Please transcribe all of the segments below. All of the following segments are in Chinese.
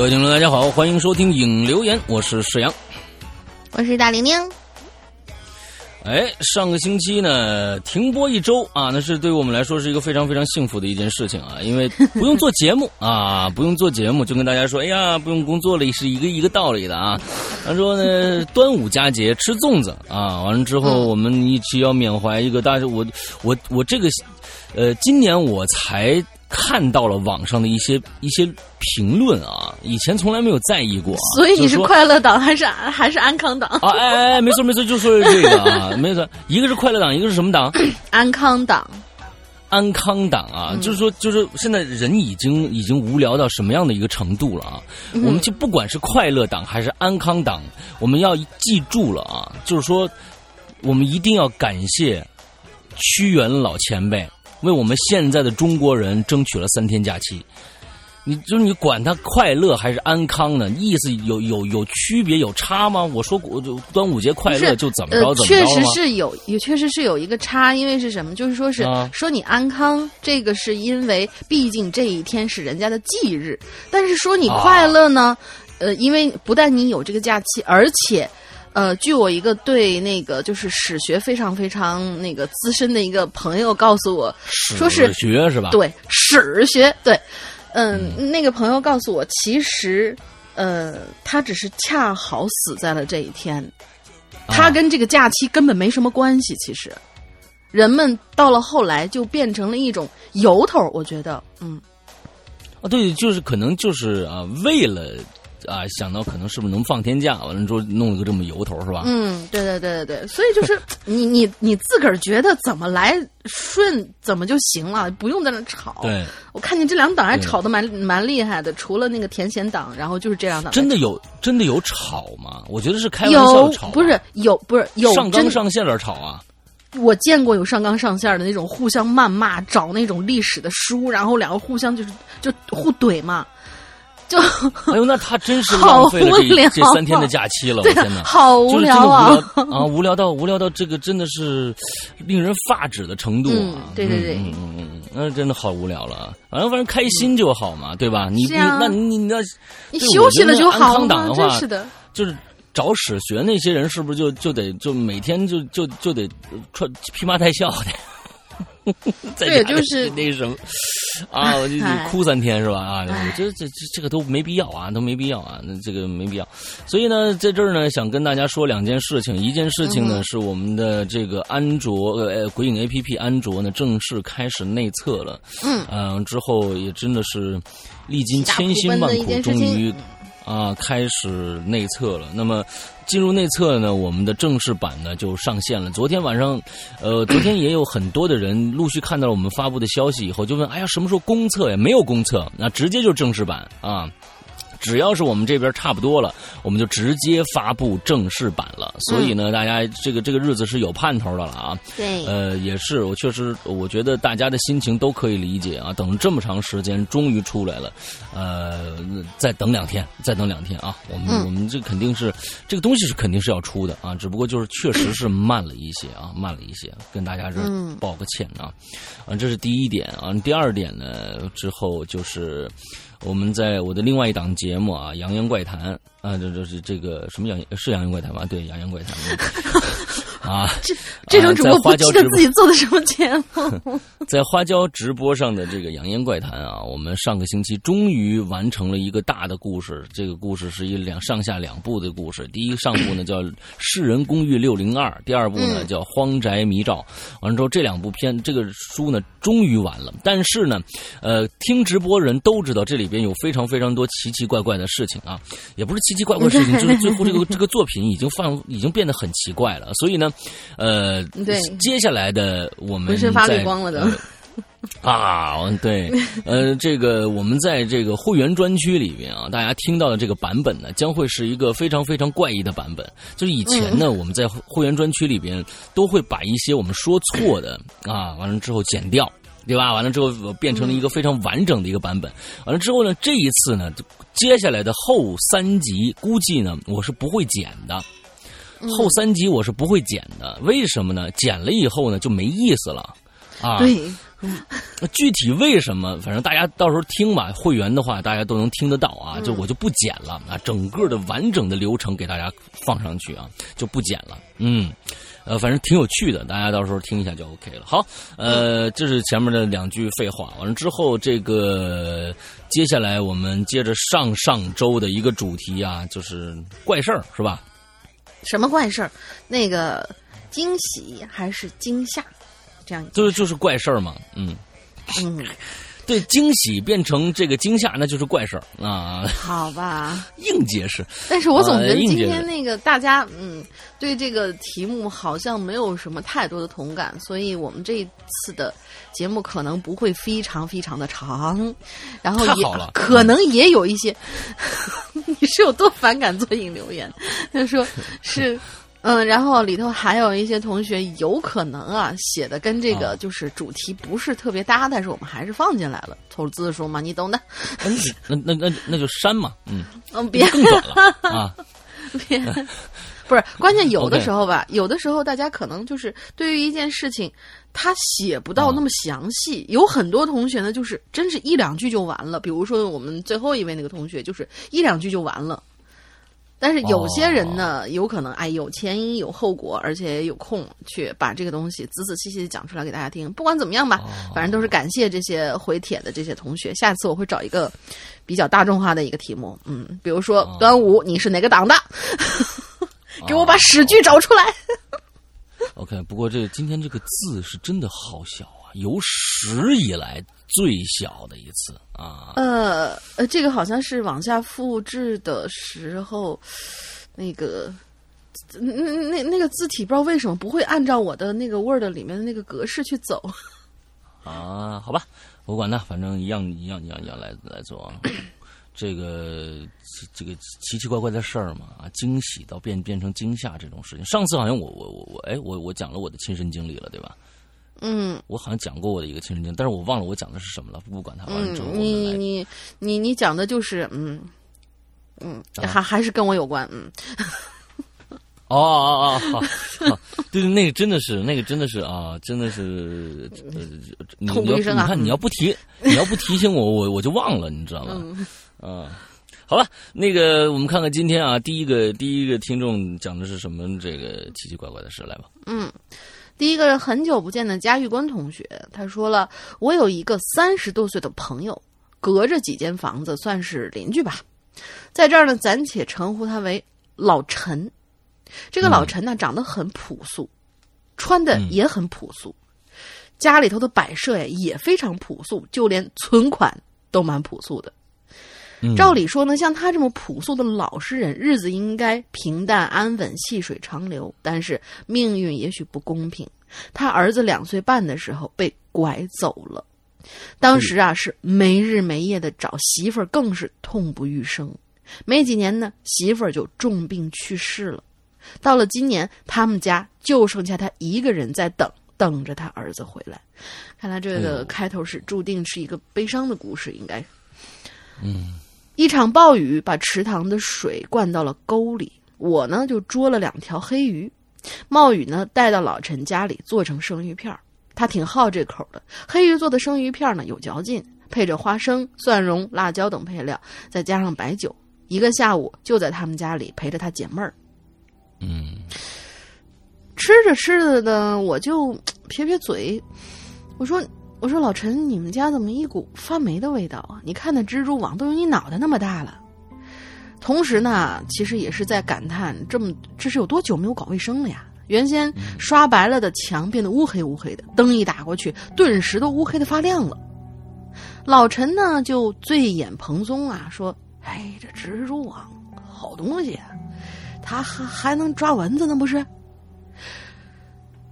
各位听众，大家好，欢迎收听影留言，我是石阳，我是大玲玲。哎，上个星期呢停播一周啊，那是对我们来说是一个非常非常幸福的一件事情啊，因为不用做节目啊，不用做节目，就跟大家说，哎呀，不用工作了，是一个一个道理的啊。他说呢，端午佳节吃粽子啊，完了之后我们一起要缅怀一个，但是我我我这个，呃，今年我才。看到了网上的一些一些评论啊，以前从来没有在意过。所以你是快乐党还是 还是安康党？啊，哎哎哎，没错没错，就说这个啊，没错，一个是快乐党，一个是什么党？安康党。安康党啊，就是说，就是现在人已经已经无聊到什么样的一个程度了啊？我们就不管是快乐党还是安康党，我们要记住了啊，就是说，我们一定要感谢屈原老前辈。为我们现在的中国人争取了三天假期，你就是你管他快乐还是安康呢？意思有有有区别有差吗？我说我就端午节快乐就怎么着怎么着确实是有，也确实是有一个差，因为是什么？就是说是说你安康，这个是因为毕竟这一天是人家的忌日，但是说你快乐呢？呃，因为不但你有这个假期，而且。呃，据我一个对那个就是史学非常非常那个资深的一个朋友告诉我，说是史学是吧？对，史学对，嗯，那个朋友告诉我，其实呃，他只是恰好死在了这一天，他跟这个假期根本没什么关系。其实，人们到了后来就变成了一种由头，我觉得，嗯，啊，对，就是可能就是啊，为了。啊，想到可能是不是能放天假，完了之后弄了个这么由头，是吧？嗯，对对对对对，所以就是你你你自个儿觉得怎么来顺怎么就行了，不用在那吵。对，我看见这两党还吵得蛮蛮厉害的，除了那个田贤党，然后就是这两党。真的有真的有吵吗？我觉得是开玩笑吵，不是有不是有上纲上线的吵啊。我见过有上纲上线的那种互相谩骂，找那种历史的书，然后两个互相就是就互怼嘛。就哎呦，那他真是浪费了这这三天的假期了，我天哪，好无聊啊！啊，无聊到无聊到这个真的是令人发指的程度啊！对对对，嗯嗯嗯，那真的好无聊了。反正反正开心就好嘛，对吧？你你那你你那，你休息了就好。康党的话，是的，就是找史学那些人，是不是就就得就每天就就就得穿披麻戴孝的？对，就是那什么啊，我就哭三天是吧？啊，这这这这个都没必要啊，都没必要啊，那这个没必要。所以呢，在这儿呢，想跟大家说两件事情。一件事情呢，是我们的这个安卓呃鬼影 A P P 安卓呢正式开始内测了。嗯嗯，之后也真的是历经千辛万苦，终于。啊，开始内测了。那么进入内测呢，我们的正式版呢就上线了。昨天晚上，呃，昨天也有很多的人陆续看到了我们发布的消息以后，就问：哎呀，什么时候公测呀？没有公测，那直接就正式版啊。只要是我们这边差不多了，我们就直接发布正式版了。所以呢，大家这个这个日子是有盼头的了啊。对，呃，也是，我确实，我觉得大家的心情都可以理解啊。等这么长时间，终于出来了，呃，再等两天，再等两天啊。我们我们这肯定是这个东西是肯定是要出的啊，只不过就是确实是慢了一些啊，慢了一些，跟大家这抱个歉啊。啊，这是第一点啊。第二点呢，之后就是。我们在我的另外一档节目啊，《洋洋怪谈》啊，这这是这个什么洋是《洋洋怪谈》吗？对，《洋洋怪谈》啊，这这种主播不记得自己做的什么节目，在花椒直播上的这个《扬言怪谈》啊，我们上个星期终于完成了一个大的故事。这个故事是一两上下两部的故事。第一上部呢叫《世人公寓六零二》，第二部呢叫《荒宅迷照》。完了之后，这两部片这个书呢终于完了。但是呢，呃，听直播人都知道这里。边有非常非常多奇奇怪怪的事情啊，也不是奇奇怪怪的事情，就是最后这个 这个作品已经放已经变得很奇怪了。所以呢，呃，对，接下来的我们浑身发绿光了的啊，对，呃，这个我们在这个会员专区里边啊，大家听到的这个版本呢，将会是一个非常非常怪异的版本。就是以前呢，我们在会员专区里边都会把一些我们说错的啊，完了之后剪掉。对吧？完了之后变成了一个非常完整的一个版本。完了之后呢，这一次呢，接下来的后三集估计呢，我是不会剪的。后三集我是不会剪的，为什么呢？剪了以后呢，就没意思了。啊，对，具体为什么，反正大家到时候听吧，会员的话大家都能听得到啊，就我就不剪了啊，整个的完整的流程给大家放上去啊，就不剪了，嗯。呃，反正挺有趣的，大家到时候听一下就 OK 了。好，呃，这是前面的两句废话，完了之后，这个接下来我们接着上上周的一个主题啊，就是怪事儿，是吧？什么怪事儿？那个惊喜还是惊吓？这样就是就是怪事儿嘛，嗯嗯。对惊喜变成这个惊吓，那就是怪事儿啊！好吧，硬解释。但是我总觉得今天那个大家，嗯，对这个题目好像没有什么太多的同感，所以我们这一次的节目可能不会非常非常的长，然后也可能也有一些，你是有多反感做引留言？他说是。嗯，然后里头还有一些同学有可能啊写的跟这个就是主题不是特别搭，但是我们还是放进来了，凑字数嘛，你懂的。那那那那就删嘛，嗯，嗯，别了 啊，别，不是关键，有的时候吧，有的时候大家可能就是对于一件事情，他写不到那么详细，有很多同学呢，就是真是一两句就完了，比如说我们最后一位那个同学，就是一两句就完了。但是有些人呢，有可能哎有前因有后果，而且有空去把这个东西仔仔细细的讲出来给大家听。不管怎么样吧，反正都是感谢这些回帖的这些同学。下次我会找一个比较大众化的一个题目，嗯，比如说端午你是哪个党的？给我把史剧找出来。OK，不过这今天这个字是真的好小啊，有史以来。最小的一次啊，呃呃，这个好像是往下复制的时候，那个那那那个字体不知道为什么不会按照我的那个 Word 里面的那个格式去走啊？好吧，我管他，反正一样一样一样一样来来做啊。这个这个奇奇怪怪的事儿嘛啊，惊喜到变变成惊吓这种事情。上次好像我我我我哎我我讲了我的亲身经历了，对吧？嗯，我好像讲过我的一个亲身经历，但是我忘了我讲的是什么了。不管它，完了之后你你你你讲的就是嗯嗯，还还是跟我有关，嗯。哦哦哦，好，对对，那个真的是，那个真的是啊，真的是，呃，你要你看你要不提，你要不提醒我，我我就忘了，你知道吗？嗯，好了，那个我们看看今天啊，第一个第一个听众讲的是什么这个奇奇怪怪的事来吧？嗯。第一个很久不见的嘉峪关同学，他说了：“我有一个三十多岁的朋友，隔着几间房子，算是邻居吧。在这儿呢，暂且称呼他为老陈。这个老陈呢，长得很朴素，穿的也很朴素，家里头的摆设呀也非常朴素，就连存款都蛮朴素的。”照理说呢，像他这么朴素的老实人，日子应该平淡安稳、细水长流。但是命运也许不公平，他儿子两岁半的时候被拐走了，当时啊是没日没夜的找媳妇儿，更是痛不欲生。没几年呢，媳妇儿就重病去世了。到了今年，他们家就剩下他一个人在等，等着他儿子回来。看来这个开头是注定是一个悲伤的故事，应该。嗯。一场暴雨把池塘的水灌到了沟里，我呢就捉了两条黑鱼，冒雨呢带到老陈家里做成生鱼片他挺好这口的。黑鱼做的生鱼片呢有嚼劲，配着花生、蒜蓉、辣椒等配料，再加上白酒，一个下午就在他们家里陪着他解闷儿。嗯，吃着吃着呢，我就 撇撇嘴，我说。我说老陈，你们家怎么一股发霉的味道啊？你看那蜘蛛网都有你脑袋那么大了。同时呢，其实也是在感叹，这么这是有多久没有搞卫生了呀？原先刷白了的墙变得乌黑乌黑的，灯一打过去，顿时都乌黑的发亮了。老陈呢就醉眼蓬松啊，说：“哎，这蜘蛛网好东西，啊它还还能抓蚊子呢，不是？”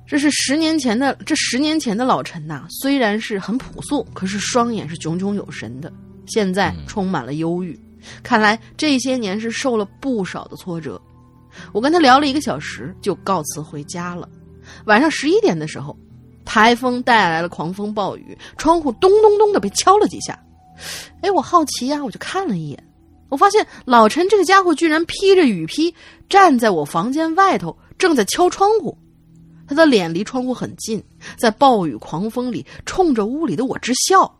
这是十年前的，这十年前的老陈呐，虽然是很朴素，可是双眼是炯炯有神的。现在充满了忧郁，看来这些年是受了不少的挫折。我跟他聊了一个小时，就告辞回家了。晚上十一点的时候，台风带来了狂风暴雨，窗户咚咚咚的被敲了几下。哎，我好奇呀，我就看了一眼，我发现老陈这个家伙居然披着雨披站在我房间外头，正在敲窗户。他的脸离窗户很近，在暴雨狂风里冲着屋里的我直笑。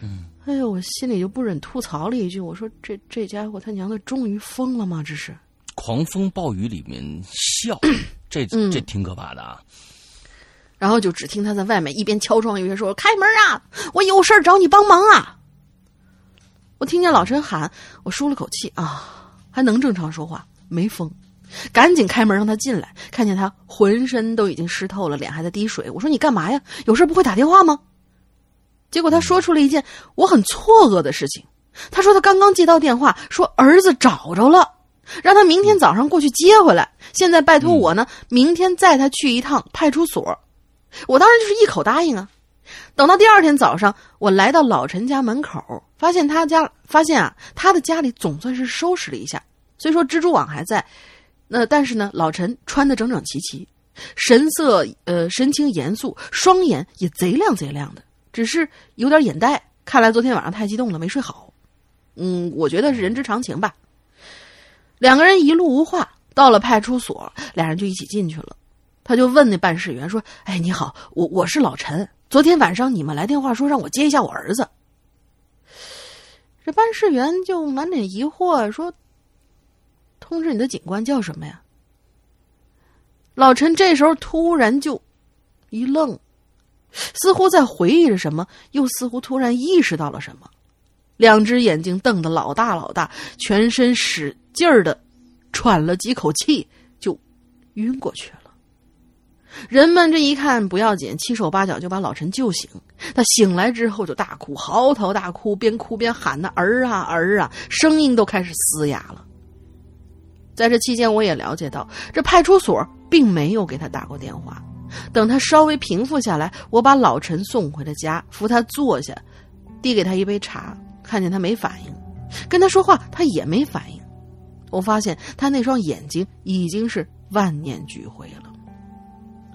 嗯，哎呦，我心里就不忍吐槽了一句：“我说这这家伙他娘的终于疯了吗？这是狂风暴雨里面笑，这这挺可怕的啊。”然后就只听他在外面一边敲窗一边说：“开门啊，我有事找你帮忙啊。”我听见老陈喊，我舒了口气啊，还能正常说话，没疯。赶紧开门让他进来，看见他浑身都已经湿透了，脸还在滴水。我说：“你干嘛呀？有事不会打电话吗？”结果他说出了一件我很错愕的事情。他说他刚刚接到电话，说儿子找着了，让他明天早上过去接回来。现在拜托我呢，明天载他去一趟派出所。我当然就是一口答应啊。等到第二天早上，我来到老陈家门口，发现他家发现啊，他的家里总算是收拾了一下。虽说蜘蛛网还在。那但是呢，老陈穿的整整齐齐，神色呃神情严肃，双眼也贼亮贼亮的，只是有点眼袋，看来昨天晚上太激动了，没睡好。嗯，我觉得是人之常情吧。两个人一路无话，到了派出所，俩人就一起进去了。他就问那办事员说：“哎，你好，我我是老陈，昨天晚上你们来电话说让我接一下我儿子。”这办事员就满脸疑惑说。通知你的警官叫什么呀？老陈这时候突然就一愣，似乎在回忆着什么，又似乎突然意识到了什么，两只眼睛瞪得老大老大，全身使劲儿的喘了几口气，就晕过去了。人们这一看不要紧，七手八脚就把老陈救醒。他醒来之后就大哭，嚎啕大哭，边哭边喊：“那儿啊儿啊！”声音都开始嘶哑了。在这期间，我也了解到，这派出所并没有给他打过电话。等他稍微平复下来，我把老陈送回了家，扶他坐下，递给他一杯茶。看见他没反应，跟他说话他也没反应。我发现他那双眼睛已经是万念俱灰了。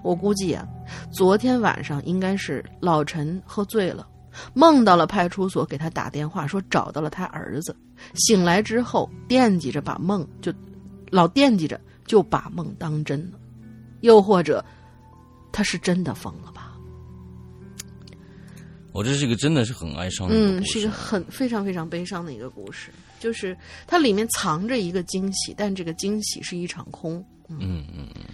我估计啊，昨天晚上应该是老陈喝醉了，梦到了派出所给他打电话说找到了他儿子。醒来之后惦记着把梦就。老惦记着，就把梦当真了，又或者，他是真的疯了吧？我这是一个真的是很哀伤的嗯，是一个很非常非常悲伤的一个故事，就是它里面藏着一个惊喜，但这个惊喜是一场空。嗯嗯嗯，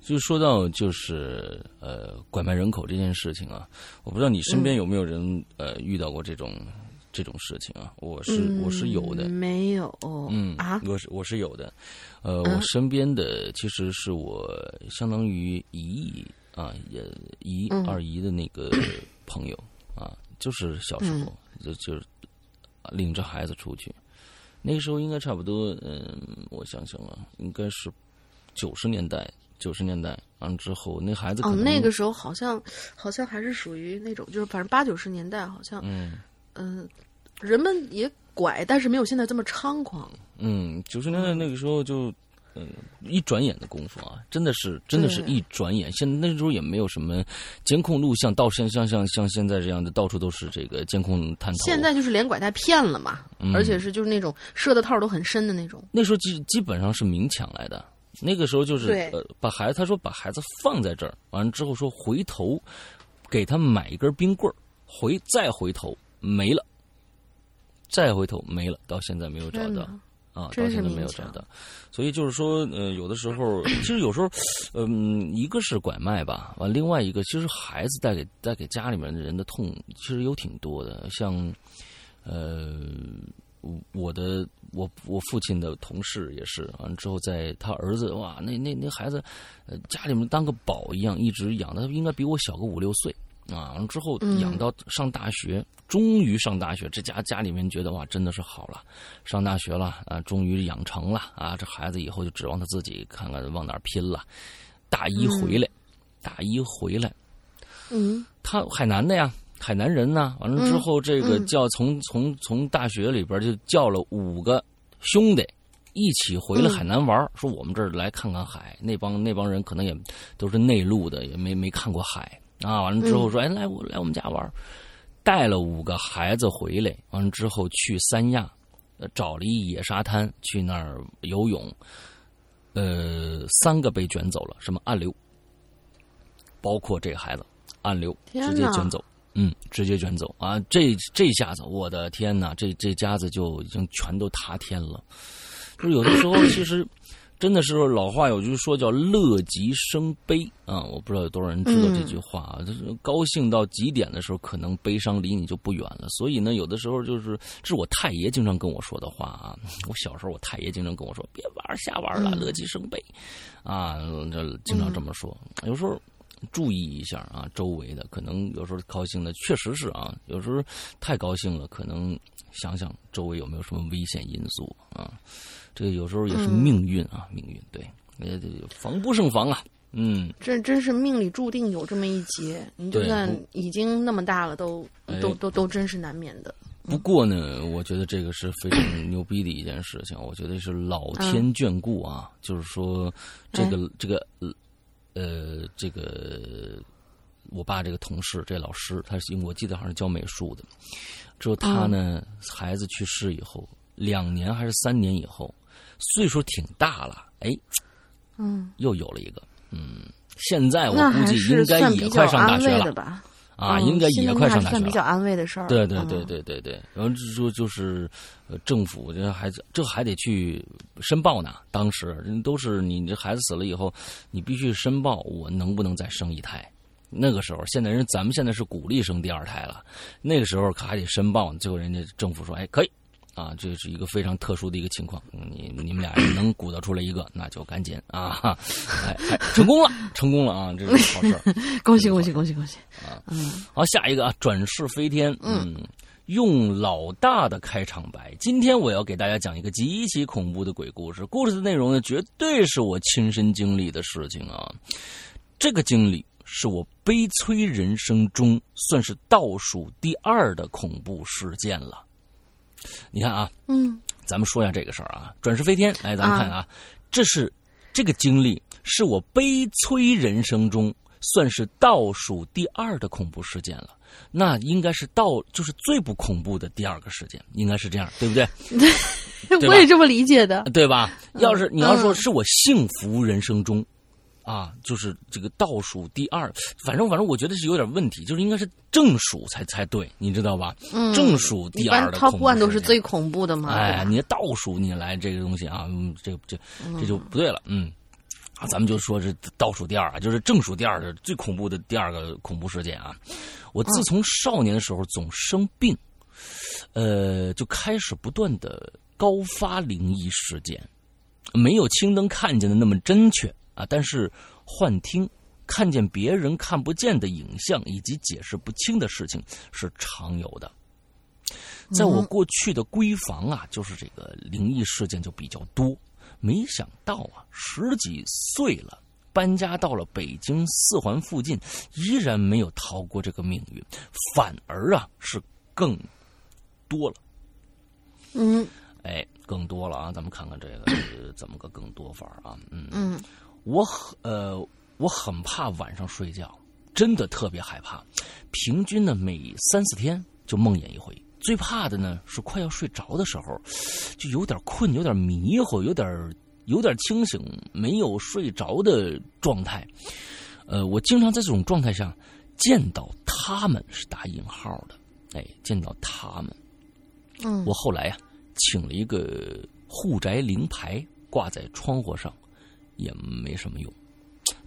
就说到就是呃拐卖人口这件事情啊，我不知道你身边有没有人呃遇到过这种。这种事情啊，我是我是有的，没有，嗯啊，我是我是有的，呃，我身边的其实是我相当于姨姨啊，也姨二姨的那个朋友啊，就是小时候就就是领着孩子出去，那个时候应该差不多，嗯，我想想啊，应该是九十年代，九十年代完了之后，那孩子哦，那个时候好像好像还是属于那种，就是反正八九十年代好像，嗯。嗯，人们也拐，但是没有现在这么猖狂。嗯，九十年代那个时候就，嗯，一转眼的功夫啊，真的是，真的是一转眼。现那时候也没有什么监控录像，到现像像像现在这样的，到处都是这个监控探头。现在就是连拐带骗了嘛，而且是就是那种设的套都很深的那种。那时候基基本上是明抢来的，那个时候就是呃，把孩子他说把孩子放在这儿，完了之后说回头给他买一根冰棍儿，回再回头。没了，再回头没了，到现在没有找到。啊，到现在没有找到，所以就是说，呃，有的时候，其实有时候，嗯，一个是拐卖吧，完，另外一个，其实孩子带给带给家里面的人的痛，其实有挺多的，像，呃，我的我我父亲的同事也是，完了之后，在他儿子哇，那那那孩子，呃，家里面当个宝一样，一直养他，应该比我小个五六岁。啊，之后养到上大学，终于上大学，这家家里面觉得哇，真的是好了，上大学了啊，终于养成了啊，这孩子以后就指望他自己看看往哪儿拼了。大一回来，大一回来，嗯，他海南的呀，海南人呢。完了之后，这个叫从从从大学里边就叫了五个兄弟一起回了海南玩，说我们这儿来看看海。那帮那帮人可能也都是内陆的，也没没看过海。啊，完了之后说，哎，来我来我们家玩，带了五个孩子回来。完了之后去三亚，找了一野沙滩去那儿游泳。呃，三个被卷走了，什么暗流，包括这个孩子，暗流直接卷走。嗯，直接卷走啊！这这下子，我的天哪，这这家子就已经全都塌天了。就是有的时候，其实真的是老话有句说叫“乐极生悲”啊，我不知道有多少人知道这句话啊。就是高兴到极点的时候，可能悲伤离你就不远了。所以呢，有的时候就是这是我太爷经常跟我说的话啊。我小时候，我太爷经常跟我说：“别玩瞎玩了，乐极生悲。”啊，这经常这么说。有时候。注意一下啊，周围的可能有时候高兴的确实是啊，有时候太高兴了，可能想想周围有没有什么危险因素啊，这个有时候也是命运啊，命运对，呃，防不胜防啊，嗯，这真是命里注定有这么一劫，你就算已经那么大了，都都都都真是难免的。不过呢，我觉得这个是非常 牛逼的一件事情，我觉得是老天眷顾啊，就是说这个这个。呃，这个我爸这个同事，这老师，他是我记得好像是教美术的。之后他呢，孩子去世以后，两年还是三年以后，岁数挺大了，哎，嗯，又有了一个，嗯，现在我估计应该也快上大学了吧。啊，应该也快上大学了。比较安慰的事儿。对对对对对对，然后就说就是，呃，政府这孩子这还得去申报呢。当时人都是你这孩子死了以后，你必须申报我能不能再生一胎。那个时候，现在人咱们现在是鼓励生第二胎了，那个时候可还得申报。最后人家政府说，哎，可以。啊，这是一个非常特殊的一个情况。你你们俩能鼓捣出来一个，那就赶紧啊！哎，成功了，成功了啊！这是好事 恭喜恭喜恭喜恭喜啊！嗯，好，下一个啊，转世飞天。嗯，用老大的开场白。今天我要给大家讲一个极其恐怖的鬼故事。故事的内容呢，绝对是我亲身经历的事情啊。这个经历是我悲催人生中算是倒数第二的恐怖事件了。你看啊，嗯，咱们说一下这个事儿啊，转世飞天，来，咱们看啊，这是这个经历是我悲催人生中算是倒数第二的恐怖事件了，那应该是倒就是最不恐怖的第二个事件，应该是这样，对不对？对，我也这么理解的，对吧？要是你要说是我幸福人生中。啊，就是这个倒数第二，反正反正我觉得是有点问题，就是应该是正数才才对，你知道吧？嗯，正数第二的恐怖 Top One 都是最恐怖的嘛。哎，你倒数你来这个东西啊，这这这就不对了。嗯，啊，咱们就说这倒数第二啊，就是正数第二的最恐怖的第二个恐怖事件啊。我自从少年的时候总生病，呃，就开始不断的高发灵异事件，没有青灯看见的那么真确。啊！但是幻听、看见别人看不见的影像以及解释不清的事情是常有的。在我过去的闺房啊，就是这个灵异事件就比较多。没想到啊，十几岁了，搬家到了北京四环附近，依然没有逃过这个命运，反而啊是更多了。嗯，哎，更多了啊！咱们看看这个怎么个更多法啊？嗯嗯。我很呃，我很怕晚上睡觉，真的特别害怕。平均呢，每三四天就梦魇一回。最怕的呢是快要睡着的时候，就有点困，有点迷糊，有点有点清醒，没有睡着的状态。呃，我经常在这种状态下见到他们，是打引号的，哎，见到他们。嗯，我后来呀，请了一个护宅灵牌挂在窗户上。也没什么用。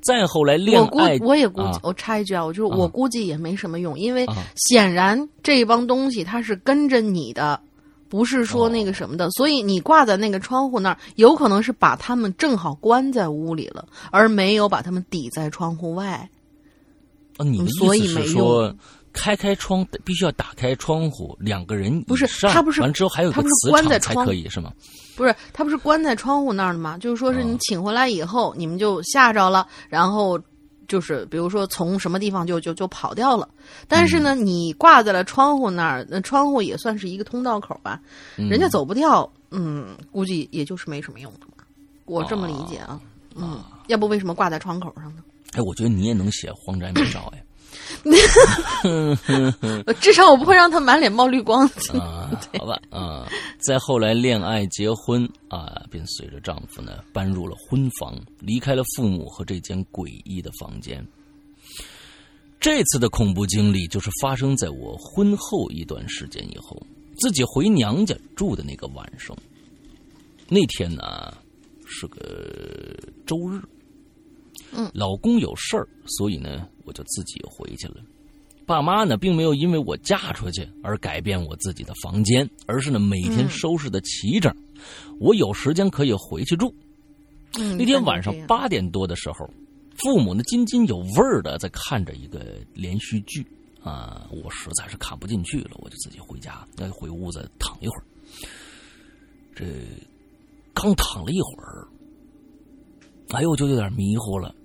再后来恋爱，我也估计，我插一句啊，我就我估计也没什么用，因为显然这帮东西它是跟着你的，不是说那个什么的，所以你挂在那个窗户那儿，有可能是把他们正好关在屋里了，而没有把他们抵在窗户外。啊，你的意思是说？开开窗，必须要打开窗户，两个人不是他不是完之后还有个磁场才可以是吗？不是他不是关在窗户那儿的吗？就是说是你请回来以后，你们就吓着了，然后就是比如说从什么地方就就就跑掉了。但是呢，你挂在了窗户那儿，那窗户也算是一个通道口吧，人家走不掉，嗯，估计也就是没什么用的吧。我这么理解啊，嗯，要不为什么挂在窗口上呢？哎，我觉得你也能写荒宅美照哎。至少我不会让他满脸冒绿光。啊，好吧，啊，再后来恋爱结婚啊，便随着丈夫呢搬入了婚房，离开了父母和这间诡异的房间。这次的恐怖经历就是发生在我婚后一段时间以后，自己回娘家住的那个晚上。那天呢是个周日，嗯，老公有事儿，所以呢我就自己回去了。爸妈呢并没有因为我嫁出去而改变我自己的房间，而是呢每天收拾的齐整，我有时间可以回去住。那天晚上八点多的时候。父母呢津津有味儿的在看着一个连续剧啊，我实在是看不进去了，我就自己回家，那就回屋子躺一会儿。这刚躺了一会儿，哎呦，就有点迷糊了，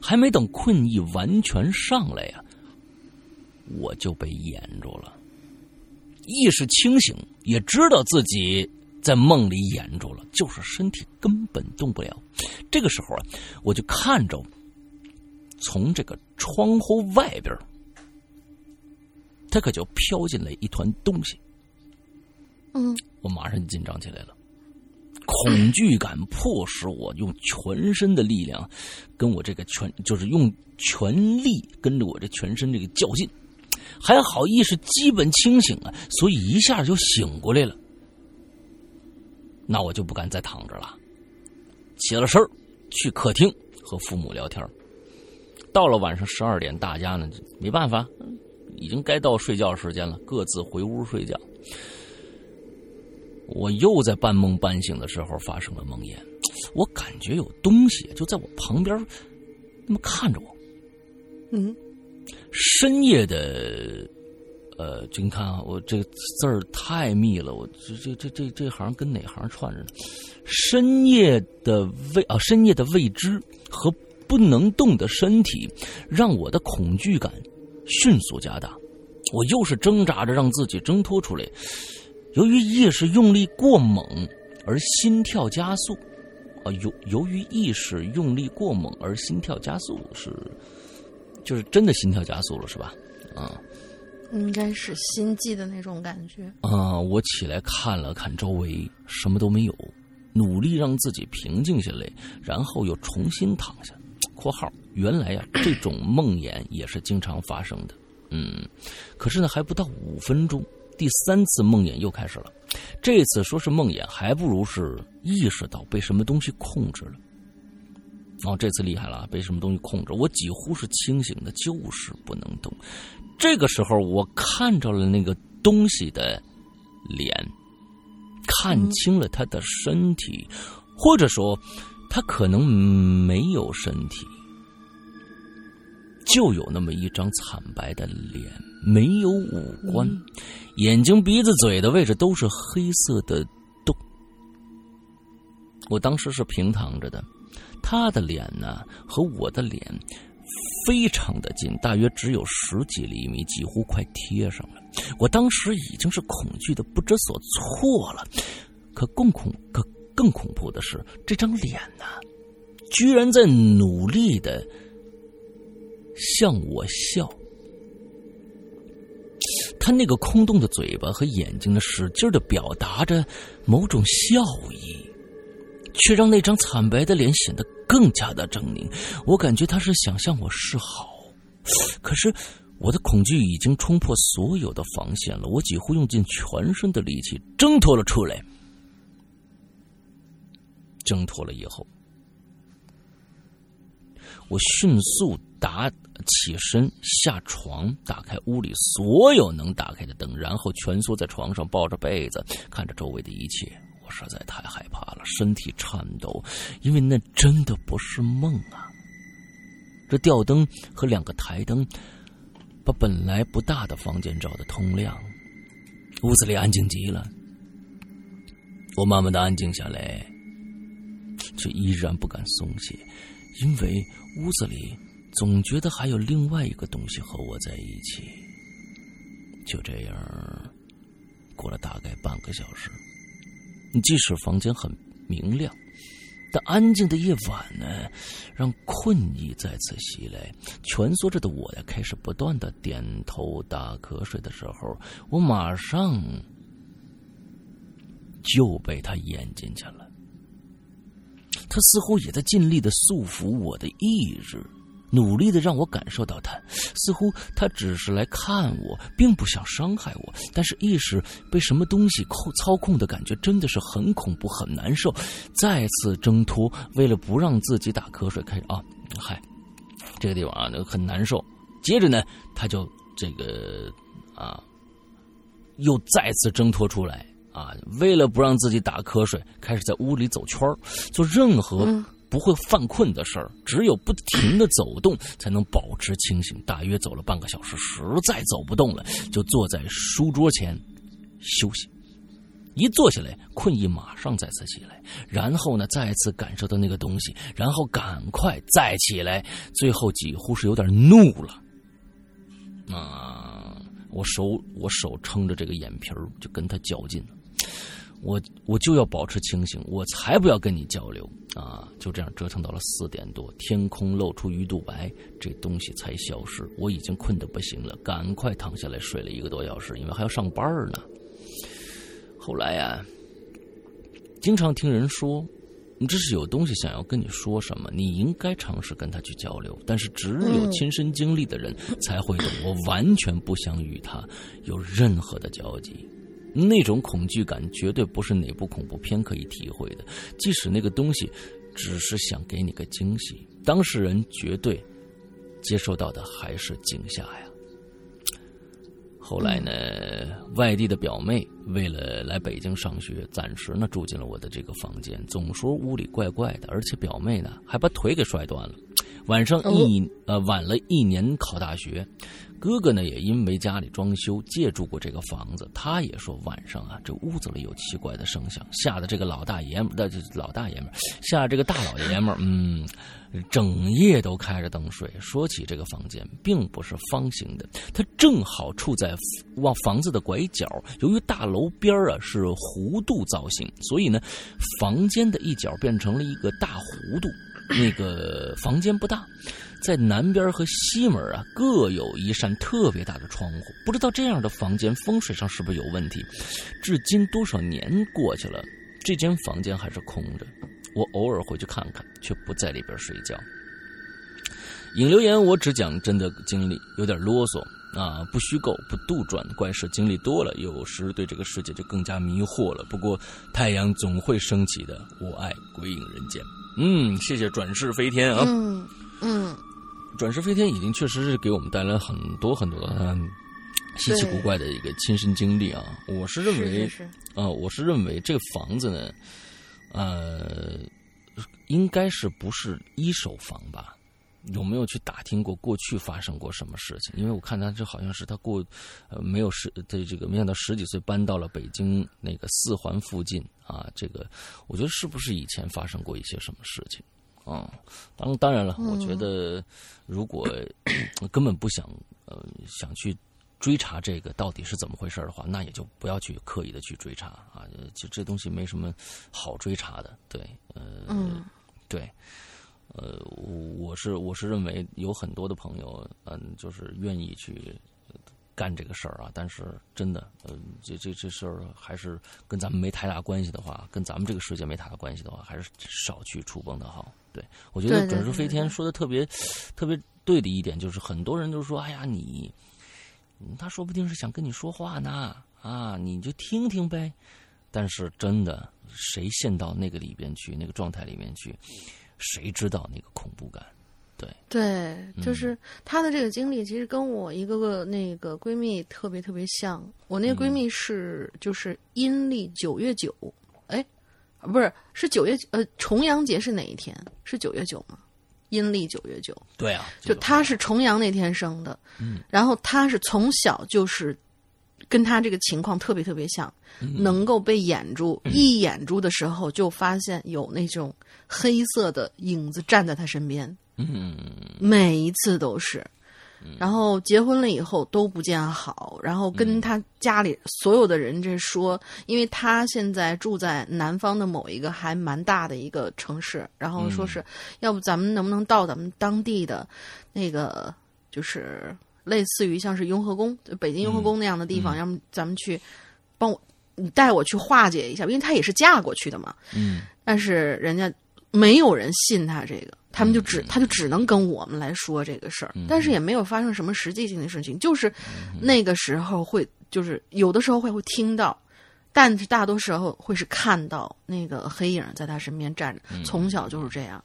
还没等困意完全上来呀，我就被掩住了，意识清醒，也知道自己。在梦里掩住了，就是身体根本动不了。这个时候啊，我就看着从这个窗户外边，他可就飘进来一团东西。嗯，我马上紧张起来了，恐惧感迫使我用全身的力量，跟我这个全就是用全力跟着我这全身这个较劲。还好意识基本清醒啊，所以一下就醒过来了。那我就不敢再躺着了，起了身去客厅和父母聊天到了晚上十二点，大家呢没办法，已经该到睡觉时间了，各自回屋睡觉。我又在半梦半醒的时候发生了梦魇，我感觉有东西就在我旁边，那么看着我。嗯，深夜的。呃，就你看啊，我这个字儿太密了，我这这这这这行跟哪行串着呢？深夜的未啊，深夜的未知和不能动的身体，让我的恐惧感迅速加大。我又是挣扎着让自己挣脱出来，由于意识用力过猛而心跳加速。啊，由由于意识用力过猛而心跳加速，是就是真的心跳加速了，是吧？啊。应该是心悸的那种感觉啊！我起来看了看周围，什么都没有，努力让自己平静下来，然后又重新躺下。（括号原来呀，这种梦魇也是经常发生的。嗯，可是呢，还不到五分钟，第三次梦魇又开始了。这次说是梦魇，还不如是意识到被什么东西控制了。哦，这次厉害了，被什么东西控制？我几乎是清醒的，就是不能动。这个时候，我看着了那个东西的脸，看清了他的身体，或者说，他可能没有身体，就有那么一张惨白的脸，没有五官，眼睛、鼻子、嘴的位置都是黑色的洞。我当时是平躺着的，他的脸呢和我的脸。非常的近，大约只有十几厘米，几乎快贴上了。我当时已经是恐惧的不知所措了，可更恐可更恐怖的是，这张脸呢，居然在努力的向我笑。他那个空洞的嘴巴和眼睛呢，使劲的表达着某种笑意。却让那张惨白的脸显得更加的狰狞。我感觉他是想向我示好，可是我的恐惧已经冲破所有的防线了。我几乎用尽全身的力气挣脱了出来。挣脱了以后，我迅速打起身下床，打开屋里所有能打开的灯，然后蜷缩在床上，抱着被子，看着周围的一切。我实在太害怕了，身体颤抖，因为那真的不是梦啊！这吊灯和两个台灯把本来不大的房间照得通亮，屋子里安静极了。我慢慢的安静下来，却依然不敢松懈，因为屋子里总觉得还有另外一个东西和我在一起。就这样，过了大概半个小时。即使房间很明亮，但安静的夜晚呢，让困意再次袭来。蜷缩着的我呀，开始不断的点头打瞌睡的时候，我马上就被他演进去了。他似乎也在尽力的束缚我的意志。努力的让我感受到他，似乎他只是来看我，并不想伤害我。但是意识被什么东西控操控的感觉真的是很恐怖、很难受。再次挣脱，为了不让自己打瞌睡，开始啊，嗨，这个地方啊，很难受。接着呢，他就这个啊，又再次挣脱出来啊，为了不让自己打瞌睡，开始在屋里走圈做任何。不会犯困的事儿，只有不停的走动才能保持清醒。大约走了半个小时，实在走不动了，就坐在书桌前休息。一坐下来，困意马上再次起来，然后呢，再次感受到那个东西，然后赶快再起来，最后几乎是有点怒了。啊，我手我手撑着这个眼皮儿，就跟他较劲。我我就要保持清醒，我才不要跟你交流啊！就这样折腾到了四点多，天空露出鱼肚白，这东西才消失。我已经困得不行了，赶快躺下来睡了一个多小时，因为还要上班呢。后来呀，经常听人说，你这是有东西想要跟你说什么，你应该尝试跟他去交流。但是只有亲身经历的人才会懂，我完全不想与他有任何的交集。那种恐惧感绝对不是哪部恐怖片可以体会的。即使那个东西只是想给你个惊喜，当事人绝对接受到的还是惊吓呀。后来呢，外地的表妹为了来北京上学，暂时呢住进了我的这个房间，总说屋里怪怪的，而且表妹呢还把腿给摔断了。晚上一呃晚了一年考大学。哥哥呢，也因为家里装修借住过这个房子，他也说晚上啊，这屋子里有奇怪的声响，吓得这个老大爷们，那老大爷们，吓这个大老爷们，嗯，整夜都开着灯睡。说起这个房间，并不是方形的，它正好处在往房子的拐角。由于大楼边啊是弧度造型，所以呢，房间的一角变成了一个大弧度。那个房间不大。在南边和西门啊，各有一扇特别大的窗户。不知道这样的房间风水上是不是有问题？至今多少年过去了，这间房间还是空着。我偶尔回去看看，却不在里边睡觉。引留言，我只讲真的经历，有点啰嗦啊，不虚构，不杜撰。怪事经历多了，有时对这个世界就更加迷惑了。不过太阳总会升起的，我爱鬼影人间。嗯，谢谢转世飞天啊。嗯嗯。转世飞天已经确实是给我们带来很多很多的稀奇古怪的一个亲身经历啊！我是认为，啊，我是认为这个房子呢，呃，应该是不是一手房吧？有没有去打听过过去发生过什么事情？因为我看他这好像是他过呃没有十对这个没想到十几岁搬到了北京那个四环附近啊，这个我觉得是不是以前发生过一些什么事情？啊，当当然了，我觉得如果 根本不想呃想去追查这个到底是怎么回事的话，那也就不要去刻意的去追查啊。就这东西没什么好追查的，对，呃，对，呃，我是我是认为有很多的朋友，嗯，就是愿意去。干这个事儿啊，但是真的，呃，这这这事儿还是跟咱们没太大关系的话，跟咱们这个世界没太大关系的话，还是少去触碰的好。对我觉得转世飞天说的特别特别对的一点就是，很多人都说：“哎呀，你他说不定是想跟你说话呢，啊，你就听听呗。”但是真的，谁陷到那个里边去，那个状态里面去，谁知道那个恐怖感？对对，就是她的这个经历，其实跟我一个个那个闺蜜特别特别像。我那个闺蜜是就是阴历九月九，哎，不是是九月呃重阳节是哪一天？是九月九吗？阴历九月九。对啊，就他是重阳那天生的，嗯，然后他是从小就是跟他这个情况特别特别像，能够被掩住，一掩住的时候就发现有那种黑色的影子站在他身边。嗯，每一次都是，然后结婚了以后都不见好，然后跟他家里所有的人这说，因为他现在住在南方的某一个还蛮大的一个城市，然后说是要不咱们能不能到咱们当地的那个，就是类似于像是雍和宫，北京雍和宫那样的地方，要么咱们去帮我，你带我去化解一下，因为她也是嫁过去的嘛。嗯，但是人家没有人信他这个。他们就只他就只能跟我们来说这个事儿，但是也没有发生什么实际性的事情，就是那个时候会，就是有的时候会会听到，但是大多时候会是看到那个黑影在他身边站着，从小就是这样，